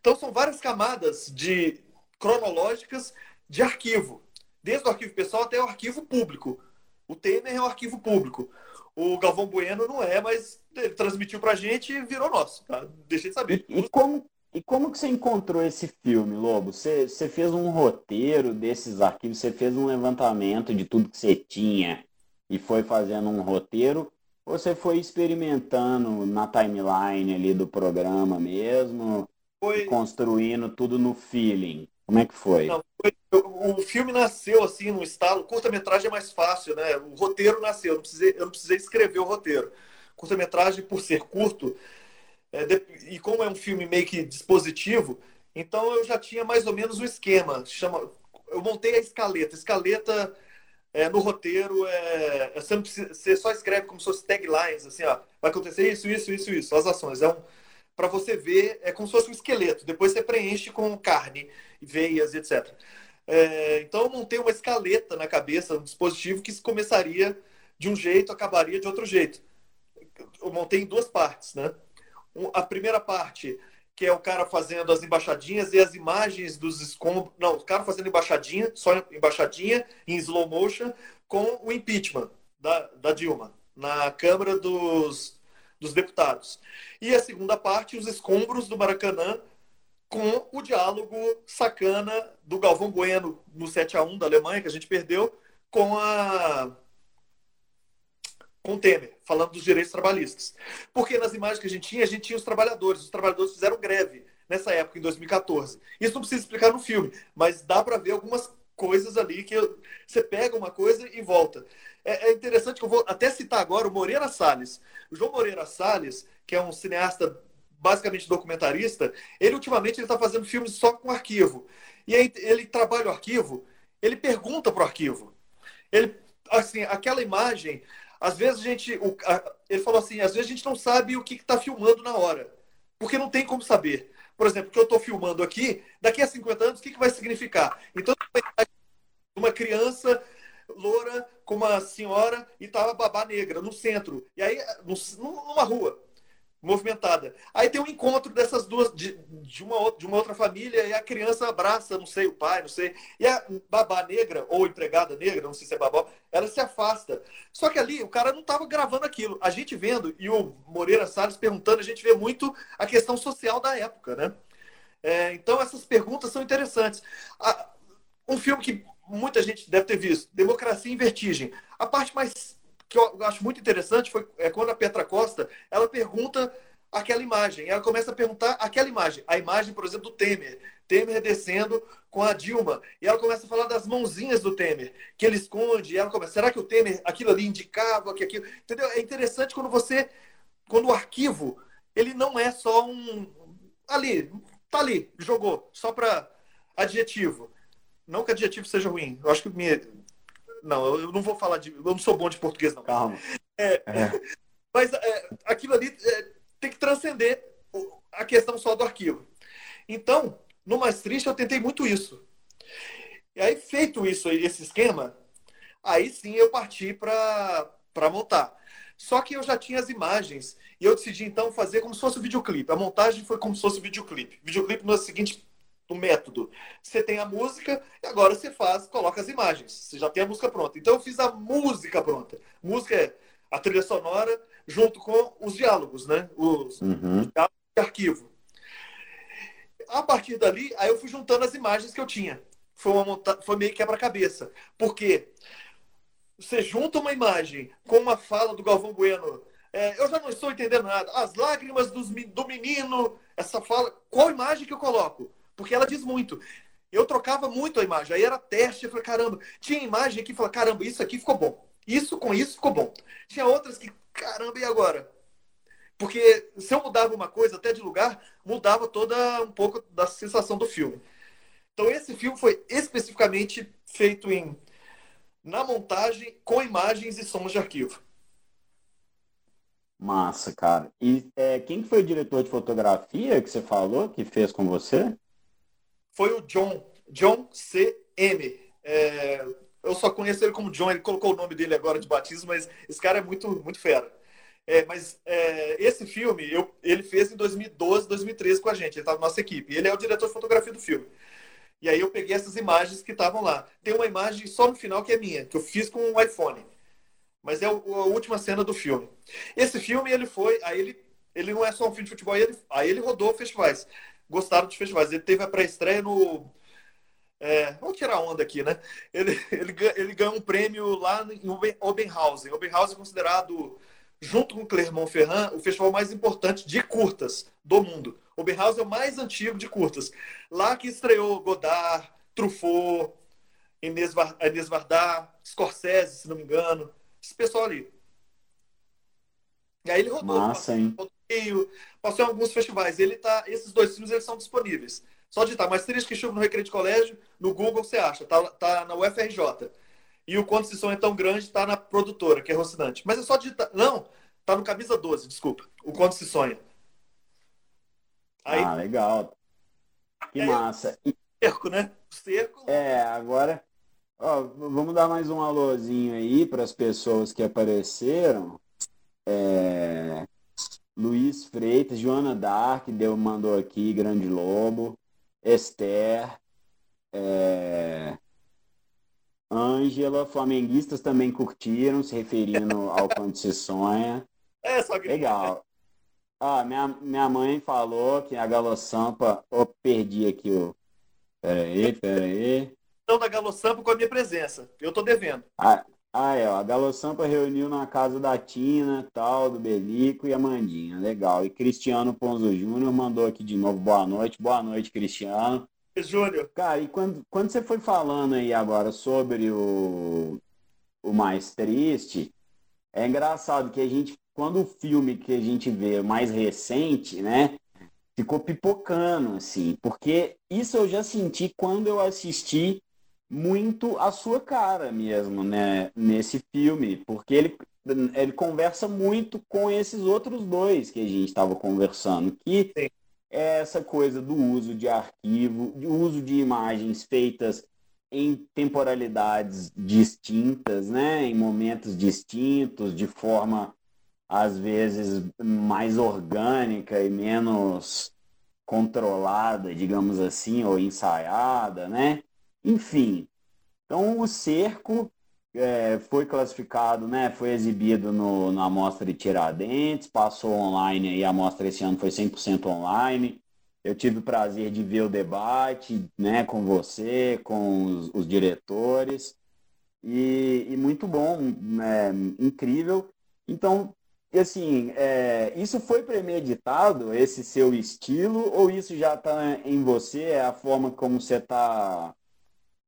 Então são várias camadas de cronológicas de arquivo, desde o arquivo pessoal até o arquivo público. O Temer é um arquivo público. O Galvão Bueno não é, mas ele transmitiu pra gente e virou nosso, tá? Deixa de saber. E, e, como, e como que você encontrou esse filme, Lobo? Você, você fez um roteiro desses arquivos, você fez um levantamento de tudo que você tinha e foi fazendo um roteiro? Ou você foi experimentando na timeline ali do programa mesmo? Foi... Construindo tudo no feeling? Como é que foi? Não, foi... O filme nasceu assim no estalo. Curta-metragem é mais fácil, né? O roteiro nasceu. Eu não precisei, eu não precisei escrever o roteiro. Curta-metragem, por ser curto, é, de... e como é um filme meio que dispositivo, então eu já tinha mais ou menos o um esquema. Chama... Eu montei a escaleta. Escaleta é, no roteiro, é, é, você, precisa, você, só escreve como se fosse taglines, assim, ó, vai acontecer isso, isso, isso, isso, as ações. É um, para você ver, é como se fosse um esqueleto. Depois você preenche com carne, veias, etc. É, então eu montei uma escaleta na cabeça, um dispositivo que começaria de um jeito, acabaria de outro jeito. Eu montei em duas partes, né? A primeira parte que é o cara fazendo as embaixadinhas e as imagens dos escombros. Não, o cara fazendo embaixadinha, só embaixadinha, em slow motion, com o impeachment da, da Dilma, na Câmara dos, dos Deputados. E a segunda parte, os escombros do Maracanã, com o diálogo sacana do Galvão Bueno no 7 a 1 da Alemanha, que a gente perdeu, com a com Temer, falando dos direitos trabalhistas. Porque nas imagens que a gente tinha, a gente tinha os trabalhadores. Os trabalhadores fizeram greve nessa época, em 2014. Isso não precisa explicar no filme, mas dá para ver algumas coisas ali que você pega uma coisa e volta. É, é, interessante que eu vou até citar agora o Moreira Salles. O João Moreira Salles, que é um cineasta basicamente documentarista, ele ultimamente está fazendo filmes só com arquivo. E aí ele trabalha o arquivo, ele pergunta para o arquivo. Ele, assim, aquela imagem às vezes a gente. O, a, ele falou assim: às vezes a gente não sabe o que está filmando na hora. Porque não tem como saber. Por exemplo, o que eu estou filmando aqui, daqui a 50 anos, o que, que vai significar? Então, uma criança loura com uma senhora e estava babá negra no centro. E aí, numa rua movimentada. Aí tem um encontro dessas duas, de, de, uma, de uma outra família, e a criança abraça, não sei, o pai, não sei. E a babá negra, ou empregada negra, não sei se é babá, ela se afasta. Só que ali o cara não estava gravando aquilo. A gente vendo, e o Moreira Salles perguntando, a gente vê muito a questão social da época, né? É, então essas perguntas são interessantes. um filme que muita gente deve ter visto, Democracia em Vertigem. A parte mais que eu acho muito interessante foi é quando a Petra Costa ela pergunta aquela imagem. Ela começa a perguntar aquela imagem. A imagem, por exemplo, do Temer. Temer descendo com a Dilma. E ela começa a falar das mãozinhas do Temer, que ele esconde. Ela começa, será que o Temer, aquilo ali indicava que aquilo. Entendeu? É interessante quando você. Quando o arquivo, ele não é só um. Ali, tá ali, jogou, só para adjetivo. Não que adjetivo seja ruim. Eu acho que me, não, eu não vou falar de. Eu não sou bom de português, não. Calma. É, é. Mas é, aquilo ali é, tem que transcender a questão só do arquivo. Então, no mais triste, eu tentei muito isso. E aí, feito isso, esse esquema, aí sim eu parti para montar. Só que eu já tinha as imagens e eu decidi então fazer como se fosse um videoclipe. A montagem foi como se fosse um videoclipe. Videoclipe no seguinte do método. Você tem a música e agora você faz, coloca as imagens. Você já tem a música pronta. Então eu fiz a música pronta. Música é a trilha sonora junto com os diálogos, né? Os, uhum. de arquivo. A partir dali, aí eu fui juntando as imagens que eu tinha. Foi, uma monta... Foi meio quebra-cabeça. Porque você junta uma imagem com uma fala do Galvão Bueno. É, eu já não estou entendendo nada. As lágrimas dos, do menino, essa fala. Qual imagem que eu coloco? Porque ela diz muito. Eu trocava muito a imagem, aí era teste, eu falei, caramba, tinha imagem que fala, caramba, isso aqui ficou bom. Isso com isso ficou bom. Tinha outras que, caramba, e agora? Porque se eu mudava uma coisa até de lugar, mudava toda um pouco da sensação do filme. Então esse filme foi especificamente feito em na montagem com imagens e sons de arquivo. Massa, cara. E é, quem foi o diretor de fotografia que você falou que fez com você? Foi o John, John C.M. É, eu só conheço ele como John, ele colocou o nome dele agora de batismo, mas esse cara é muito, muito fera. É, mas é, esse filme eu, ele fez em 2012, 2013 com a gente, ele estava na nossa equipe. Ele é o diretor de fotografia do filme. E aí eu peguei essas imagens que estavam lá. Tem uma imagem só no final que é minha, que eu fiz com um iPhone. Mas é a última cena do filme. Esse filme, ele foi. Aí ele, ele não é só um filme de futebol, aí ele, aí ele rodou festivais. Gostaram dos festivais. Ele teve a pré-estreia no. É, vamos tirar onda aqui, né? Ele, ele, ele ganhou um prêmio lá em Obenhausen. Obenhausen é considerado, junto com Clermont-Ferrand, o festival mais importante de curtas do mundo. Oberhausen é o mais antigo de curtas. Lá que estreou Godard, Truffaut, Inês, Inês Vardar, Scorsese, se não me engano. Esse pessoal ali. E aí ele rodou. Massa, hein? Rio, passou em alguns festivais. Ele tá, esses dois filmes eles são disponíveis. Só digitar triste que chuva no Recreio de Colégio, no Google você acha. Tá, tá na UFRJ. E o Conto de Som é tão grande, tá na produtora, que é Rocinante. Mas é só digitar. Não, tá no Camisa 12, desculpa. O Conto se sonha. Aí, ah, legal. Que aí, massa. Cerco, né? Cerco. É, agora. Ó, vamos dar mais um alôzinho aí para as pessoas que apareceram. É, Luiz Freitas, Joana Dark, deu, mandou aqui, Grande Lobo, Esther, é, Ângela, flamenguistas também curtiram, se referindo ao Quando Se Sonha. É, só que... Legal. Ah, minha, minha mãe falou que a Galo Sampa. Oh, perdi aqui o. Pera aí, pera aí. Então, da Galo Sampa com a minha presença. Eu tô devendo. Ah, ah é, ó. A Galo Sampa reuniu na casa da Tina, tal, do Belico e a Mandinha. Legal. E Cristiano Ponzo Júnior mandou aqui de novo boa noite. Boa noite, Cristiano. Júnior. Cara, e quando, quando você foi falando aí agora sobre o, o mais triste, é engraçado que a gente quando o filme que a gente vê mais recente, né, ficou pipocando, assim, porque isso eu já senti quando eu assisti muito a sua cara mesmo, né, nesse filme, porque ele, ele conversa muito com esses outros dois que a gente estava conversando, que Sim. é essa coisa do uso de arquivo, do uso de imagens feitas em temporalidades distintas, né, em momentos distintos, de forma às vezes mais orgânica e menos controlada, digamos assim, ou ensaiada, né? Enfim, então o cerco é, foi classificado, né? Foi exibido no, na amostra de Tiradentes, passou online aí, a amostra esse ano foi 100% online. Eu tive o prazer de ver o debate, né, com você, com os, os diretores, e, e, muito bom, é, incrível. Então, e assim, é, isso foi premeditado, esse seu estilo, ou isso já está em você, é a forma como você está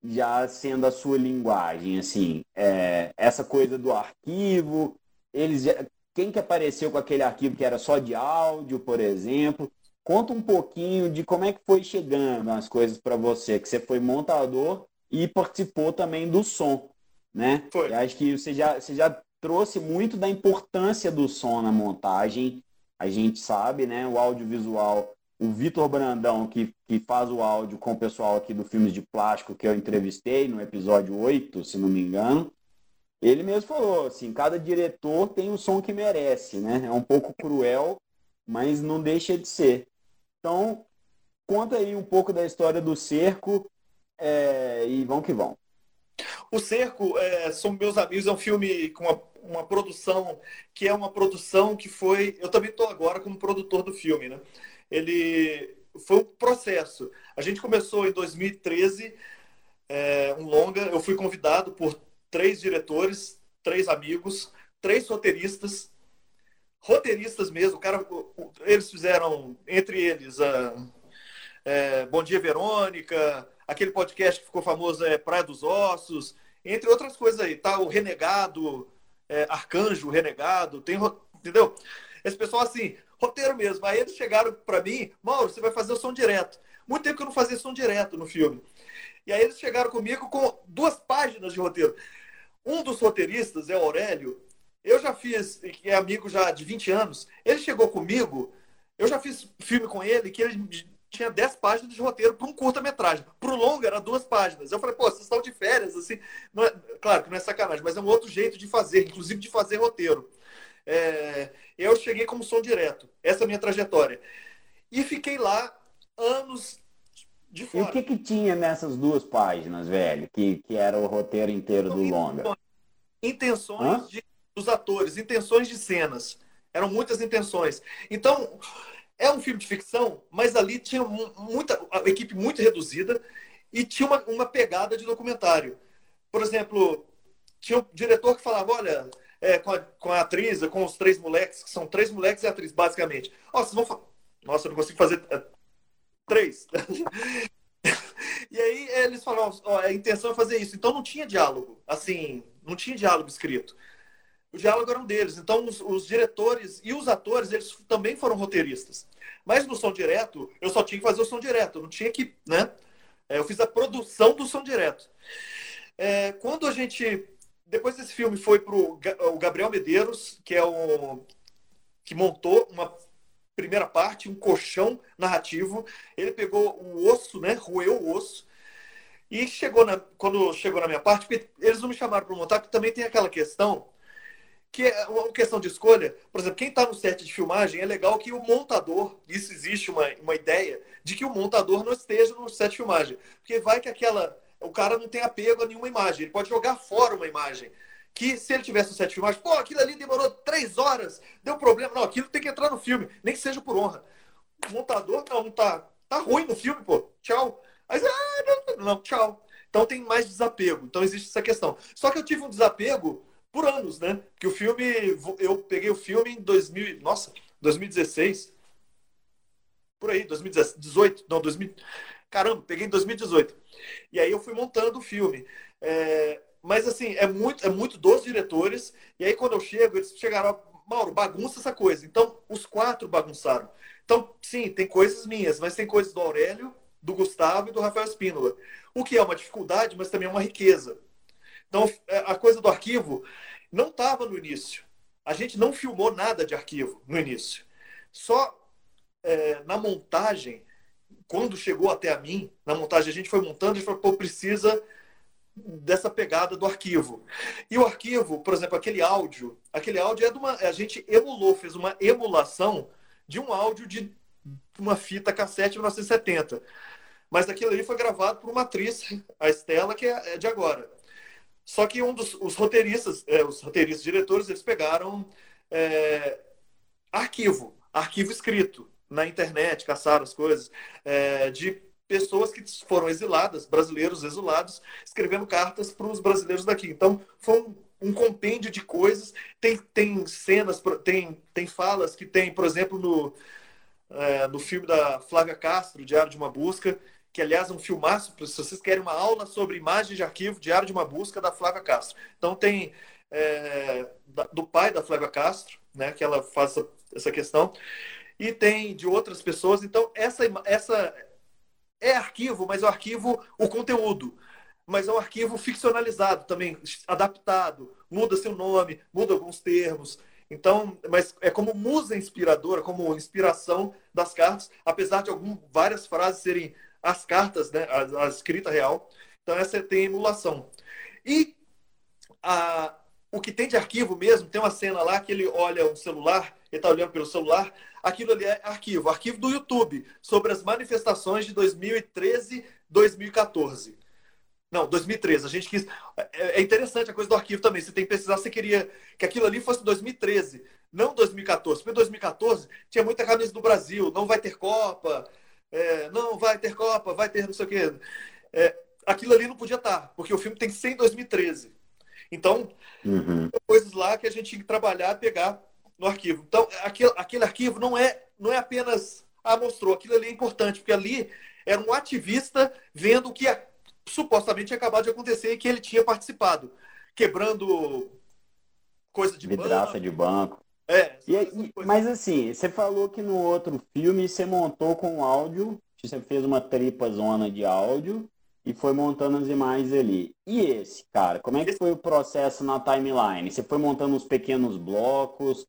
já sendo a sua linguagem, assim, é, essa coisa do arquivo, eles quem que apareceu com aquele arquivo que era só de áudio, por exemplo, conta um pouquinho de como é que foi chegando as coisas para você, que você foi montador e participou também do som, né? Foi. Eu acho que você já, você já trouxe muito da importância do som na montagem. A gente sabe, né? O audiovisual, o Vitor Brandão, que, que faz o áudio com o pessoal aqui do Filmes de Plástico, que eu entrevistei no episódio 8, se não me engano, ele mesmo falou assim, cada diretor tem o som que merece, né? É um pouco cruel, mas não deixa de ser. Então, conta aí um pouco da história do cerco é, e vão que vão. O Cerco, é, são meus amigos, é um filme com uma uma produção que é uma produção que foi. Eu também estou agora como produtor do filme, né? Ele foi um processo. A gente começou em 2013, é, um longa. Eu fui convidado por três diretores, três amigos, três roteiristas, roteiristas mesmo. Cara, eles fizeram entre eles a é, Bom Dia Verônica, aquele podcast que ficou famoso é Praia dos Ossos, entre outras coisas aí, tá? O Renegado, é, Arcanjo, Renegado, tem, entendeu? Esse pessoal assim, roteiro mesmo. Aí eles chegaram para mim, Mauro, você vai fazer o som direto. Muito tempo que eu não fazia som direto no filme. E aí eles chegaram comigo com duas páginas de roteiro. Um dos roteiristas é o Aurélio. Eu já fiz, é amigo já de 20 anos. Ele chegou comigo, eu já fiz filme com ele, que ele tinha 10 páginas de roteiro para um curta-metragem. Para o longa, era duas páginas. Eu falei, pô, vocês estão de férias, assim. É... claro que não é sacanagem, mas é um outro jeito de fazer, inclusive de fazer roteiro. É... eu cheguei como som direto. Essa é a minha trajetória. E fiquei lá anos de fora. E o que, que tinha nessas duas páginas, velho? Que, que era o roteiro inteiro do longa? Intenções de, dos atores, intenções de cenas. Eram muitas intenções. Então, é um filme de ficção, mas ali tinha muita a equipe muito reduzida e tinha uma, uma pegada de documentário. Por exemplo, tinha um diretor que falava, olha, é, com, a, com a atriz, com os três moleques, que são três moleques e atriz, basicamente. Vocês vão Nossa, eu não consigo fazer é, três. e aí eles falaram, ó, a intenção é fazer isso. Então não tinha diálogo, assim, não tinha diálogo escrito o diálogo era um deles. Então, os, os, diretores e os atores, eles também foram roteiristas. Mas no som direto, eu só tinha que fazer o som direto, não tinha que, né? É, eu fiz a produção do som direto. É, quando a gente, depois desse filme, foi para o Gabriel Medeiros, que é o que montou uma primeira parte, um colchão narrativo. Ele pegou o osso, né? Roeu o osso. E chegou na, quando chegou na minha parte, porque eles não me chamaram para montar, porque também tem aquela questão que é uma questão de escolha. Por exemplo, quem está no set de filmagem, é legal que o montador, isso existe uma, uma ideia, de que o montador não esteja no set de filmagem. Porque vai que aquela. O cara não tem apego a nenhuma imagem, ele pode jogar fora uma imagem. Que se ele tivesse no set de filmagem, pô, aquilo ali demorou três horas, deu problema. Não, aquilo tem que entrar no filme, nem que seja por honra. O montador, não, não tá, tá ruim no filme, pô, tchau. Aí, ah, não, não, tchau. Então tem mais desapego. Então existe essa questão. Só que eu tive um desapego por anos, né? Que o filme, eu peguei o filme em 2000, nossa, 2016. Por aí, 2018, não, 2000, caramba, peguei em 2018. E aí eu fui montando o filme. É, mas assim, é muito, é muito dos diretores. E aí quando eu chego, eles chegaram, Mauro, bagunça essa coisa. Então, os quatro bagunçaram. Então, sim, tem coisas minhas, mas tem coisas do Aurélio, do Gustavo e do Rafael Espínola. O que é uma dificuldade, mas também é uma riqueza. Então, é, a coisa do arquivo não estava no início. A gente não filmou nada de arquivo no início. Só é, na montagem, quando chegou até a mim, na montagem a gente foi montando e falou, pô, precisa dessa pegada do arquivo. E o arquivo, por exemplo, aquele áudio, aquele áudio é de uma. A gente emulou, fez uma emulação de um áudio de uma fita cassete de 1970. Mas aquilo ali foi gravado por uma atriz, a Estela, que é, é de agora. Só que um dos os roteiristas, é, os roteiristas diretores, eles pegaram é, arquivo, arquivo escrito na internet, caçaram as coisas, é, de pessoas que foram exiladas, brasileiros exilados, escrevendo cartas para os brasileiros daqui. Então, foi um, um, compêndio de coisas. Tem, tem cenas, tem, tem falas que tem, por exemplo, no, é, no filme da Flávia Castro, Diário de uma Busca, que aliás é um filmaço, se vocês querem uma aula sobre imagens de arquivo, Diário de uma Busca, da Flávia Castro. Então tem é, do pai da Flávia Castro, né, que ela faz essa, essa questão, e tem de outras pessoas. Então essa, essa é arquivo, mas é o arquivo, o conteúdo. Mas é um arquivo ficcionalizado também, adaptado, muda seu nome, muda alguns termos. Então, mas é como musa inspiradora, como inspiração das cartas, apesar de algumas várias frases serem as cartas, né, a, a escrita real. Então, essa tem emulação. E a, o que tem de arquivo mesmo, tem uma cena lá que ele olha um celular, ele está olhando pelo celular, aquilo ali é arquivo, arquivo do YouTube, sobre as manifestações de 2013, 2014. Não, 2013. A gente quis. É, é interessante a coisa do arquivo também. Você tem que precisar, você queria que aquilo ali fosse 2013, não 2014. Porque 2014 tinha muita camisa do Brasil, não vai ter Copa, é, não, vai ter Copa, vai ter não sei o quê. É, aquilo ali não podia estar, porque o filme tem que ser em 2013. Então, uhum. coisas lá que a gente tinha que trabalhar, pegar no arquivo. Então, aquele, aquele arquivo não é, não é apenas, ah, mostrou, aquilo ali é importante, porque ali era um ativista vendo o que a, supostamente tinha acabado de acontecer e que ele tinha participado, quebrando coisa de Vidraça banco. de banco. É. E, e, mas assim, você falou que no outro filme você montou com áudio, você fez uma tripa zona de áudio e foi montando as imagens ali. E esse, cara, como é que foi o processo na timeline? Você foi montando uns pequenos blocos?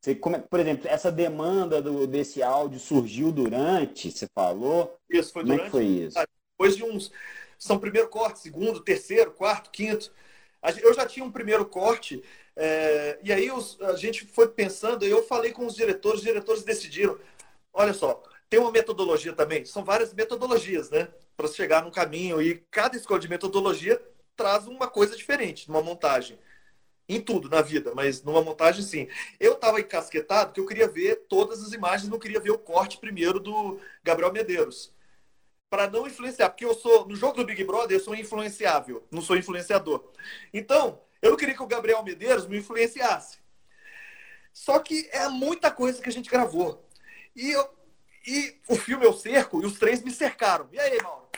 Você, como, por exemplo, essa demanda do, desse áudio surgiu durante, você falou? Isso, foi como durante. Como é que foi isso? Depois de uns. São primeiro corte, segundo, terceiro, quarto, quinto. Eu já tinha um primeiro corte, é, e aí os, a gente foi pensando, eu falei com os diretores, os diretores decidiram. Olha só, tem uma metodologia também, são várias metodologias, né? Para chegar num caminho, e cada escola de metodologia traz uma coisa diferente numa montagem. Em tudo na vida, mas numa montagem sim. Eu estava encasquetado que eu queria ver todas as imagens, não queria ver o corte primeiro do Gabriel Medeiros. Para não influenciar, porque eu sou, no jogo do Big Brother, eu sou influenciável, não sou influenciador. Então, eu não queria que o Gabriel Medeiros me influenciasse. Só que é muita coisa que a gente gravou. E, eu, e o filme Eu Cerco e os três me cercaram. E aí, Mauro?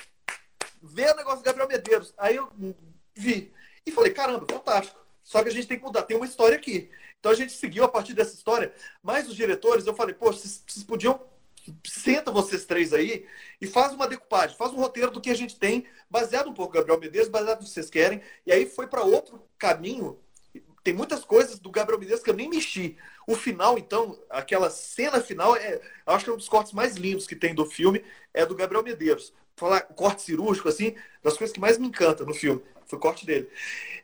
Vê o negócio do Gabriel Medeiros. Aí eu vi. E falei, caramba, fantástico. Só que a gente tem que mudar. Tem uma história aqui. Então a gente seguiu a partir dessa história. Mas os diretores, eu falei, pô, vocês, vocês podiam. Senta vocês três aí e faz uma decupagem, faz um roteiro do que a gente tem, baseado um pouco Gabriel Medeiros, baseado no que vocês querem. E aí foi para outro caminho. Tem muitas coisas do Gabriel Medeiros que eu nem mexi. O final, então, aquela cena final, é, acho que é um dos cortes mais lindos que tem do filme, é do Gabriel Medeiros. Falar corte cirúrgico, assim, das coisas que mais me encanta no filme. Foi o corte dele.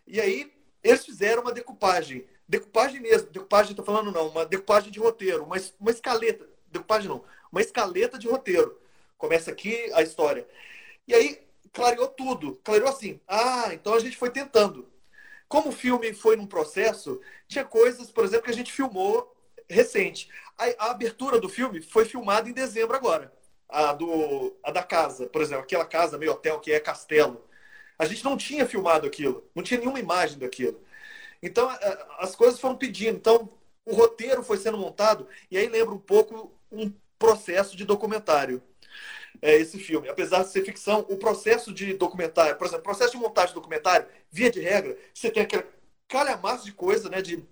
E aí, eles fizeram uma decupagem. Decupagem mesmo. Decupagem, estou falando não. Uma decupagem de roteiro. Uma, uma escaleta. Decupagem não. Uma escaleta de roteiro. Começa aqui a história. E aí, clareou tudo. Clareou assim. Ah, então a gente foi tentando. Como o filme foi num processo, tinha coisas, por exemplo, que a gente filmou recente. A, a abertura do filme foi filmada em dezembro agora. A, do, a da casa, por exemplo, aquela casa meio hotel que é castelo. A gente não tinha filmado aquilo, não tinha nenhuma imagem daquilo. Então, as coisas foram pedindo. Então, o roteiro foi sendo montado, e aí lembra um pouco um processo de documentário. É, esse filme, apesar de ser ficção, o processo de documentário, por exemplo, processo de montagem de documentário, via de regra, você tem aquele calhamaço de coisa, né? De,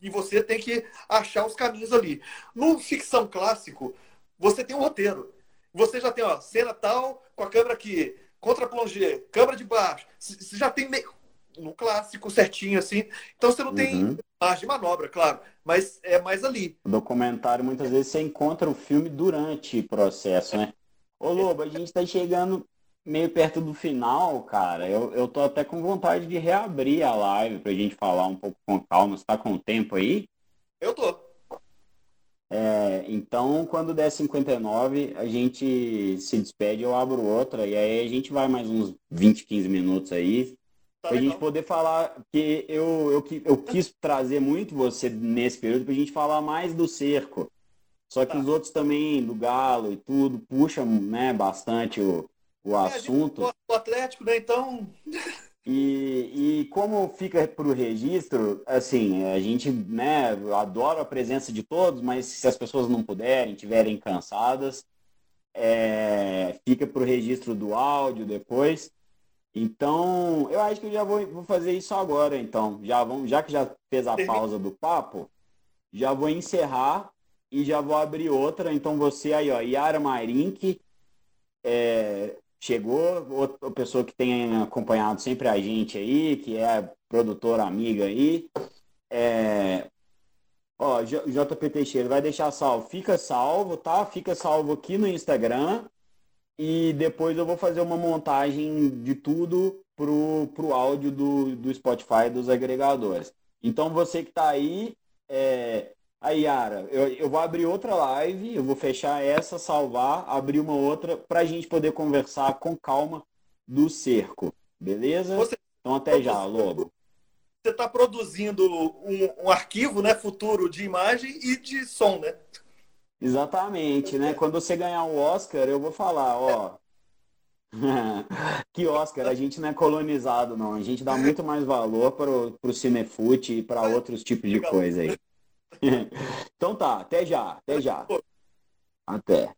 e você tem que achar os caminhos ali. No ficção clássico, você tem um roteiro. Você já tem, ó, cena tal, com a câmera aqui, contra plongé, câmera de baixo. Você já tem meio, no clássico certinho assim. Então você não uhum. tem margem de manobra, claro, mas é mais ali. O documentário muitas vezes você encontra o filme durante o processo, né? Ô Lobo, a gente está chegando meio perto do final, cara. Eu, eu tô até com vontade de reabrir a live pra gente falar um pouco com calma. Você tá com o tempo aí? Eu tô. É, então, quando der 59, a gente se despede, eu abro outra, e aí a gente vai mais uns 20, 15 minutos aí, tá pra gente poder falar, que eu, eu, eu quis trazer muito você nesse período pra gente falar mais do cerco. Só que tá. os outros também, do Galo e tudo, puxam né, bastante o, o é, assunto. O Atlético, né? Então. E, e como fica para o registro, assim, a gente né, adora a presença de todos, mas se as pessoas não puderem, tiverem cansadas, é, fica para o registro do áudio depois. Então, eu acho que eu já vou, vou fazer isso agora, então. Já, vamos, já que já fez a pausa do papo, já vou encerrar e já vou abrir outra. Então, você aí, ó, Yara Marink, é, chegou, outra pessoa que tem acompanhado sempre a gente aí, que é produtora amiga aí. É... Ó, JP Teixeira vai deixar salvo. Fica salvo, tá? Fica salvo aqui no Instagram. E depois eu vou fazer uma montagem de tudo pro, pro áudio do, do Spotify dos agregadores. Então você que está aí, é, Aí, Yara, eu, eu vou abrir outra live, eu vou fechar essa, salvar, abrir uma outra para a gente poder conversar com calma do cerco, beleza? Você, então até já, Lobo. Você está produzindo um, um, arquivo né, futuro de imagem e de som, né? Exatamente, né? Quando você ganhar o Oscar, eu vou falar, ó. que Oscar, a gente não é colonizado, não. A gente dá muito mais valor para o cinefute e para outros tipos de coisa aí. então tá, até já, até já. Até.